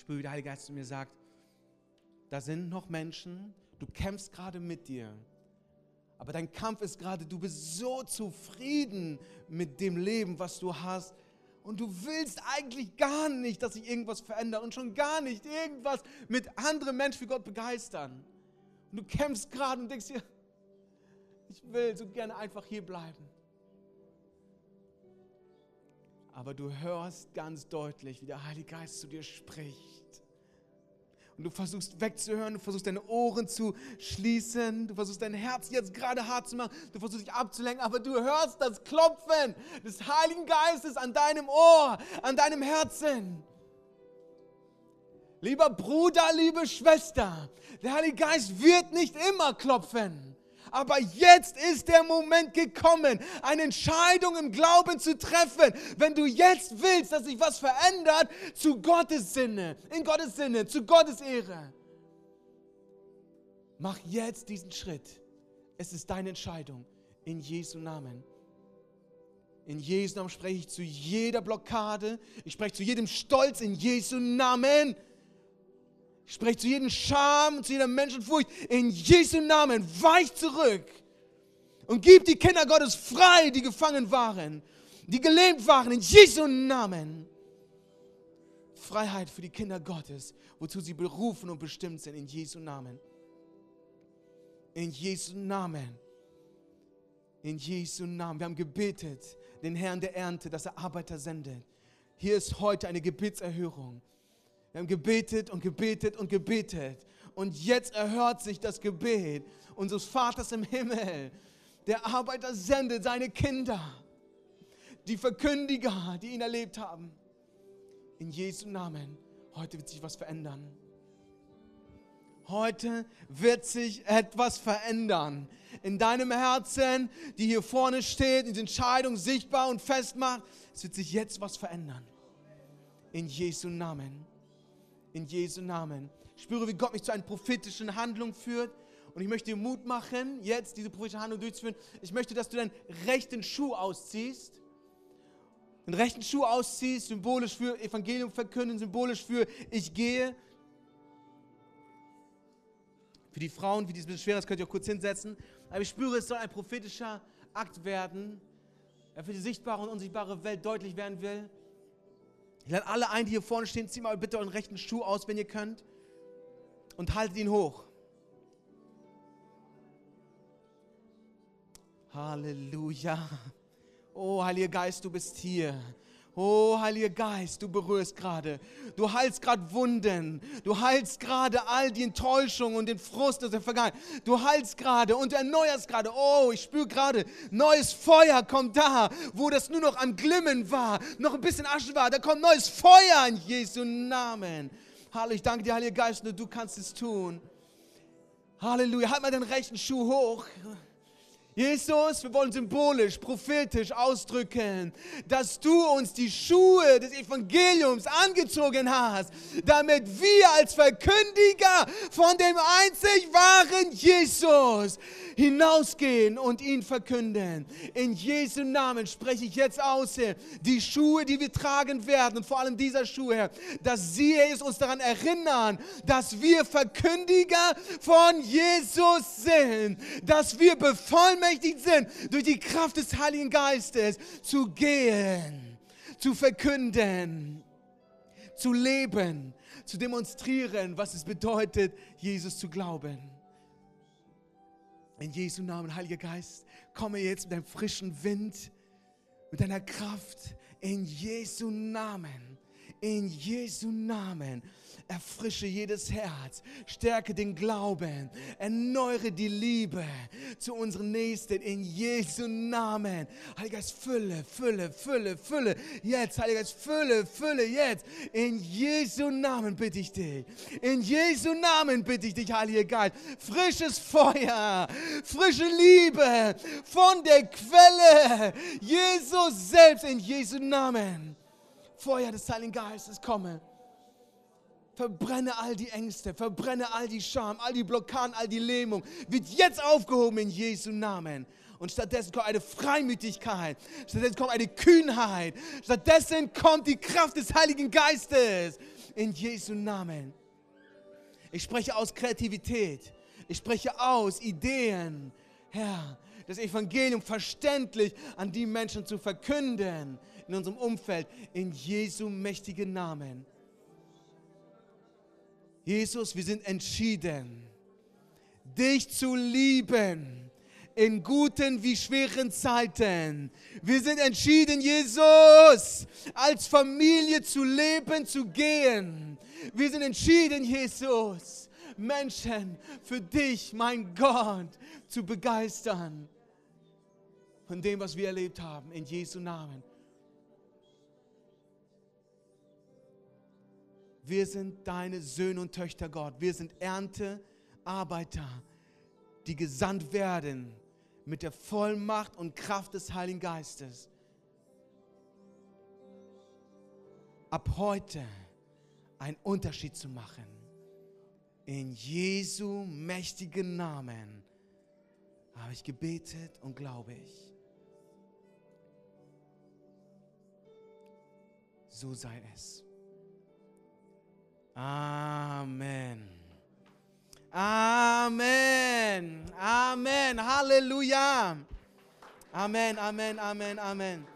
Spüre, wie der Heilige Geist zu mir sagt, da sind noch Menschen, du kämpfst gerade mit dir. Aber dein Kampf ist gerade, du bist so zufrieden mit dem Leben, was du hast. Und du willst eigentlich gar nicht, dass sich irgendwas verändert und schon gar nicht irgendwas mit anderen Menschen für Gott begeistern. Und du kämpfst gerade und denkst dir, ich will so gerne einfach hier bleiben. Aber du hörst ganz deutlich, wie der Heilige Geist zu dir spricht. Und du versuchst wegzuhören, du versuchst deine Ohren zu schließen, du versuchst dein Herz jetzt gerade hart zu machen, du versuchst dich abzulenken, aber du hörst das Klopfen des Heiligen Geistes an deinem Ohr, an deinem Herzen. Lieber Bruder, liebe Schwester, der Heilige Geist wird nicht immer klopfen. Aber jetzt ist der Moment gekommen, eine Entscheidung im Glauben zu treffen. Wenn du jetzt willst, dass sich was verändert, zu Gottes Sinne, in Gottes Sinne, zu Gottes Ehre. Mach jetzt diesen Schritt. Es ist deine Entscheidung. In Jesu Namen. In Jesu Namen spreche ich zu jeder Blockade. Ich spreche zu jedem Stolz in Jesu Namen. Spreche zu jedem Scham, zu jeder Menschenfurcht. In Jesu Namen, weich zurück und gib die Kinder Gottes frei, die gefangen waren, die gelähmt waren. In Jesu Namen. Freiheit für die Kinder Gottes, wozu sie berufen und bestimmt sind. In Jesu Namen. In Jesu Namen. In Jesu Namen. Wir haben gebetet, den Herrn der Ernte, dass er Arbeiter sendet. Hier ist heute eine Gebetserhörung. Wir haben gebetet und gebetet und gebetet. Und jetzt erhört sich das Gebet unseres Vaters im Himmel. Der Arbeiter sendet seine Kinder, die Verkündiger, die ihn erlebt haben. In Jesu Namen. Heute wird sich was verändern. Heute wird sich etwas verändern. In deinem Herzen, die hier vorne steht, in die Entscheidung sichtbar und festmacht. Es wird sich jetzt was verändern. In Jesu Namen in Jesu Namen. Ich spüre, wie Gott mich zu einer prophetischen Handlung führt. Und ich möchte dir Mut machen, jetzt diese prophetische Handlung durchzuführen. Ich möchte, dass du deinen rechten Schuh ausziehst. Den rechten Schuh ausziehst, symbolisch für Evangelium verkünden, symbolisch für ich gehe. Für die Frauen, wie dies ein bisschen schwer ist, könnt ihr auch kurz hinsetzen. Aber ich spüre, es soll ein prophetischer Akt werden, der für die sichtbare und unsichtbare Welt deutlich werden will. Ich lade alle ein, die hier vorne stehen, zieht mal bitte euren rechten Schuh aus, wenn ihr könnt. Und haltet ihn hoch. Halleluja. Oh, Heiliger Geist, du bist hier. Oh, Heiliger Geist, du berührst gerade. Du heilst gerade Wunden. Du heilst gerade all die Enttäuschung und den Frust aus der Vergangenheit. Du heilst gerade und erneuerst gerade. Oh, ich spüre gerade, neues Feuer kommt da, wo das nur noch am Glimmen war, noch ein bisschen Asche war. Da kommt neues Feuer in Jesu Namen. Halleluja, ich danke dir, Heiliger Geist, nur du kannst es tun. Halleluja, halt mal den rechten Schuh hoch. Jesus, wir wollen symbolisch, prophetisch ausdrücken, dass du uns die Schuhe des Evangeliums angezogen hast, damit wir als Verkündiger von dem einzig wahren Jesus hinausgehen und ihn verkünden. In Jesu Namen spreche ich jetzt aus, Herr, die Schuhe, die wir tragen werden, und vor allem dieser Schuh, Herr, dass sie, Herr, uns daran erinnern, dass wir Verkündiger von Jesus sind, dass wir bevollmächtigt bevollmächtigt sind, durch die Kraft des Heiligen Geistes zu gehen, zu verkünden, zu leben, zu demonstrieren, was es bedeutet, Jesus zu glauben. In Jesu Namen, Heiliger Geist, komme jetzt mit deinem frischen Wind, mit deiner Kraft, in Jesu Namen In Jesu Namen. Erfrische jedes Herz, stärke den Glauben, erneuere die Liebe zu unseren Nächsten in Jesu Namen. Heiliger Geist, Fülle, Fülle, Fülle, Fülle. Jetzt, Heiliger Geist, Fülle, Fülle, jetzt. In Jesu Namen bitte ich dich. In Jesu Namen bitte ich dich, Heiliger Geist. Frisches Feuer, frische Liebe von der Quelle. Jesus selbst in Jesu Namen. Feuer des Heiligen Geistes komme. Verbrenne all die Ängste, verbrenne all die Scham, all die Blockaden, all die Lähmung. Wird jetzt aufgehoben in Jesu Namen. Und stattdessen kommt eine Freimütigkeit, stattdessen kommt eine Kühnheit, stattdessen kommt die Kraft des Heiligen Geistes in Jesu Namen. Ich spreche aus Kreativität, ich spreche aus Ideen, Herr, das Evangelium verständlich an die Menschen zu verkünden in unserem Umfeld, in Jesu mächtigen Namen. Jesus, wir sind entschieden, dich zu lieben in guten wie schweren Zeiten. Wir sind entschieden, Jesus, als Familie zu leben, zu gehen. Wir sind entschieden, Jesus, Menschen für dich, mein Gott, zu begeistern von dem, was wir erlebt haben, in Jesu Namen. Wir sind deine Söhne und Töchter, Gott. Wir sind Erntearbeiter, die gesandt werden mit der Vollmacht und Kraft des Heiligen Geistes. Ab heute einen Unterschied zu machen. In Jesu mächtigen Namen habe ich gebetet und glaube ich. So sei es. Amen. Amen. Amen. Halleluja. Amen, Amen, Amen, Amen.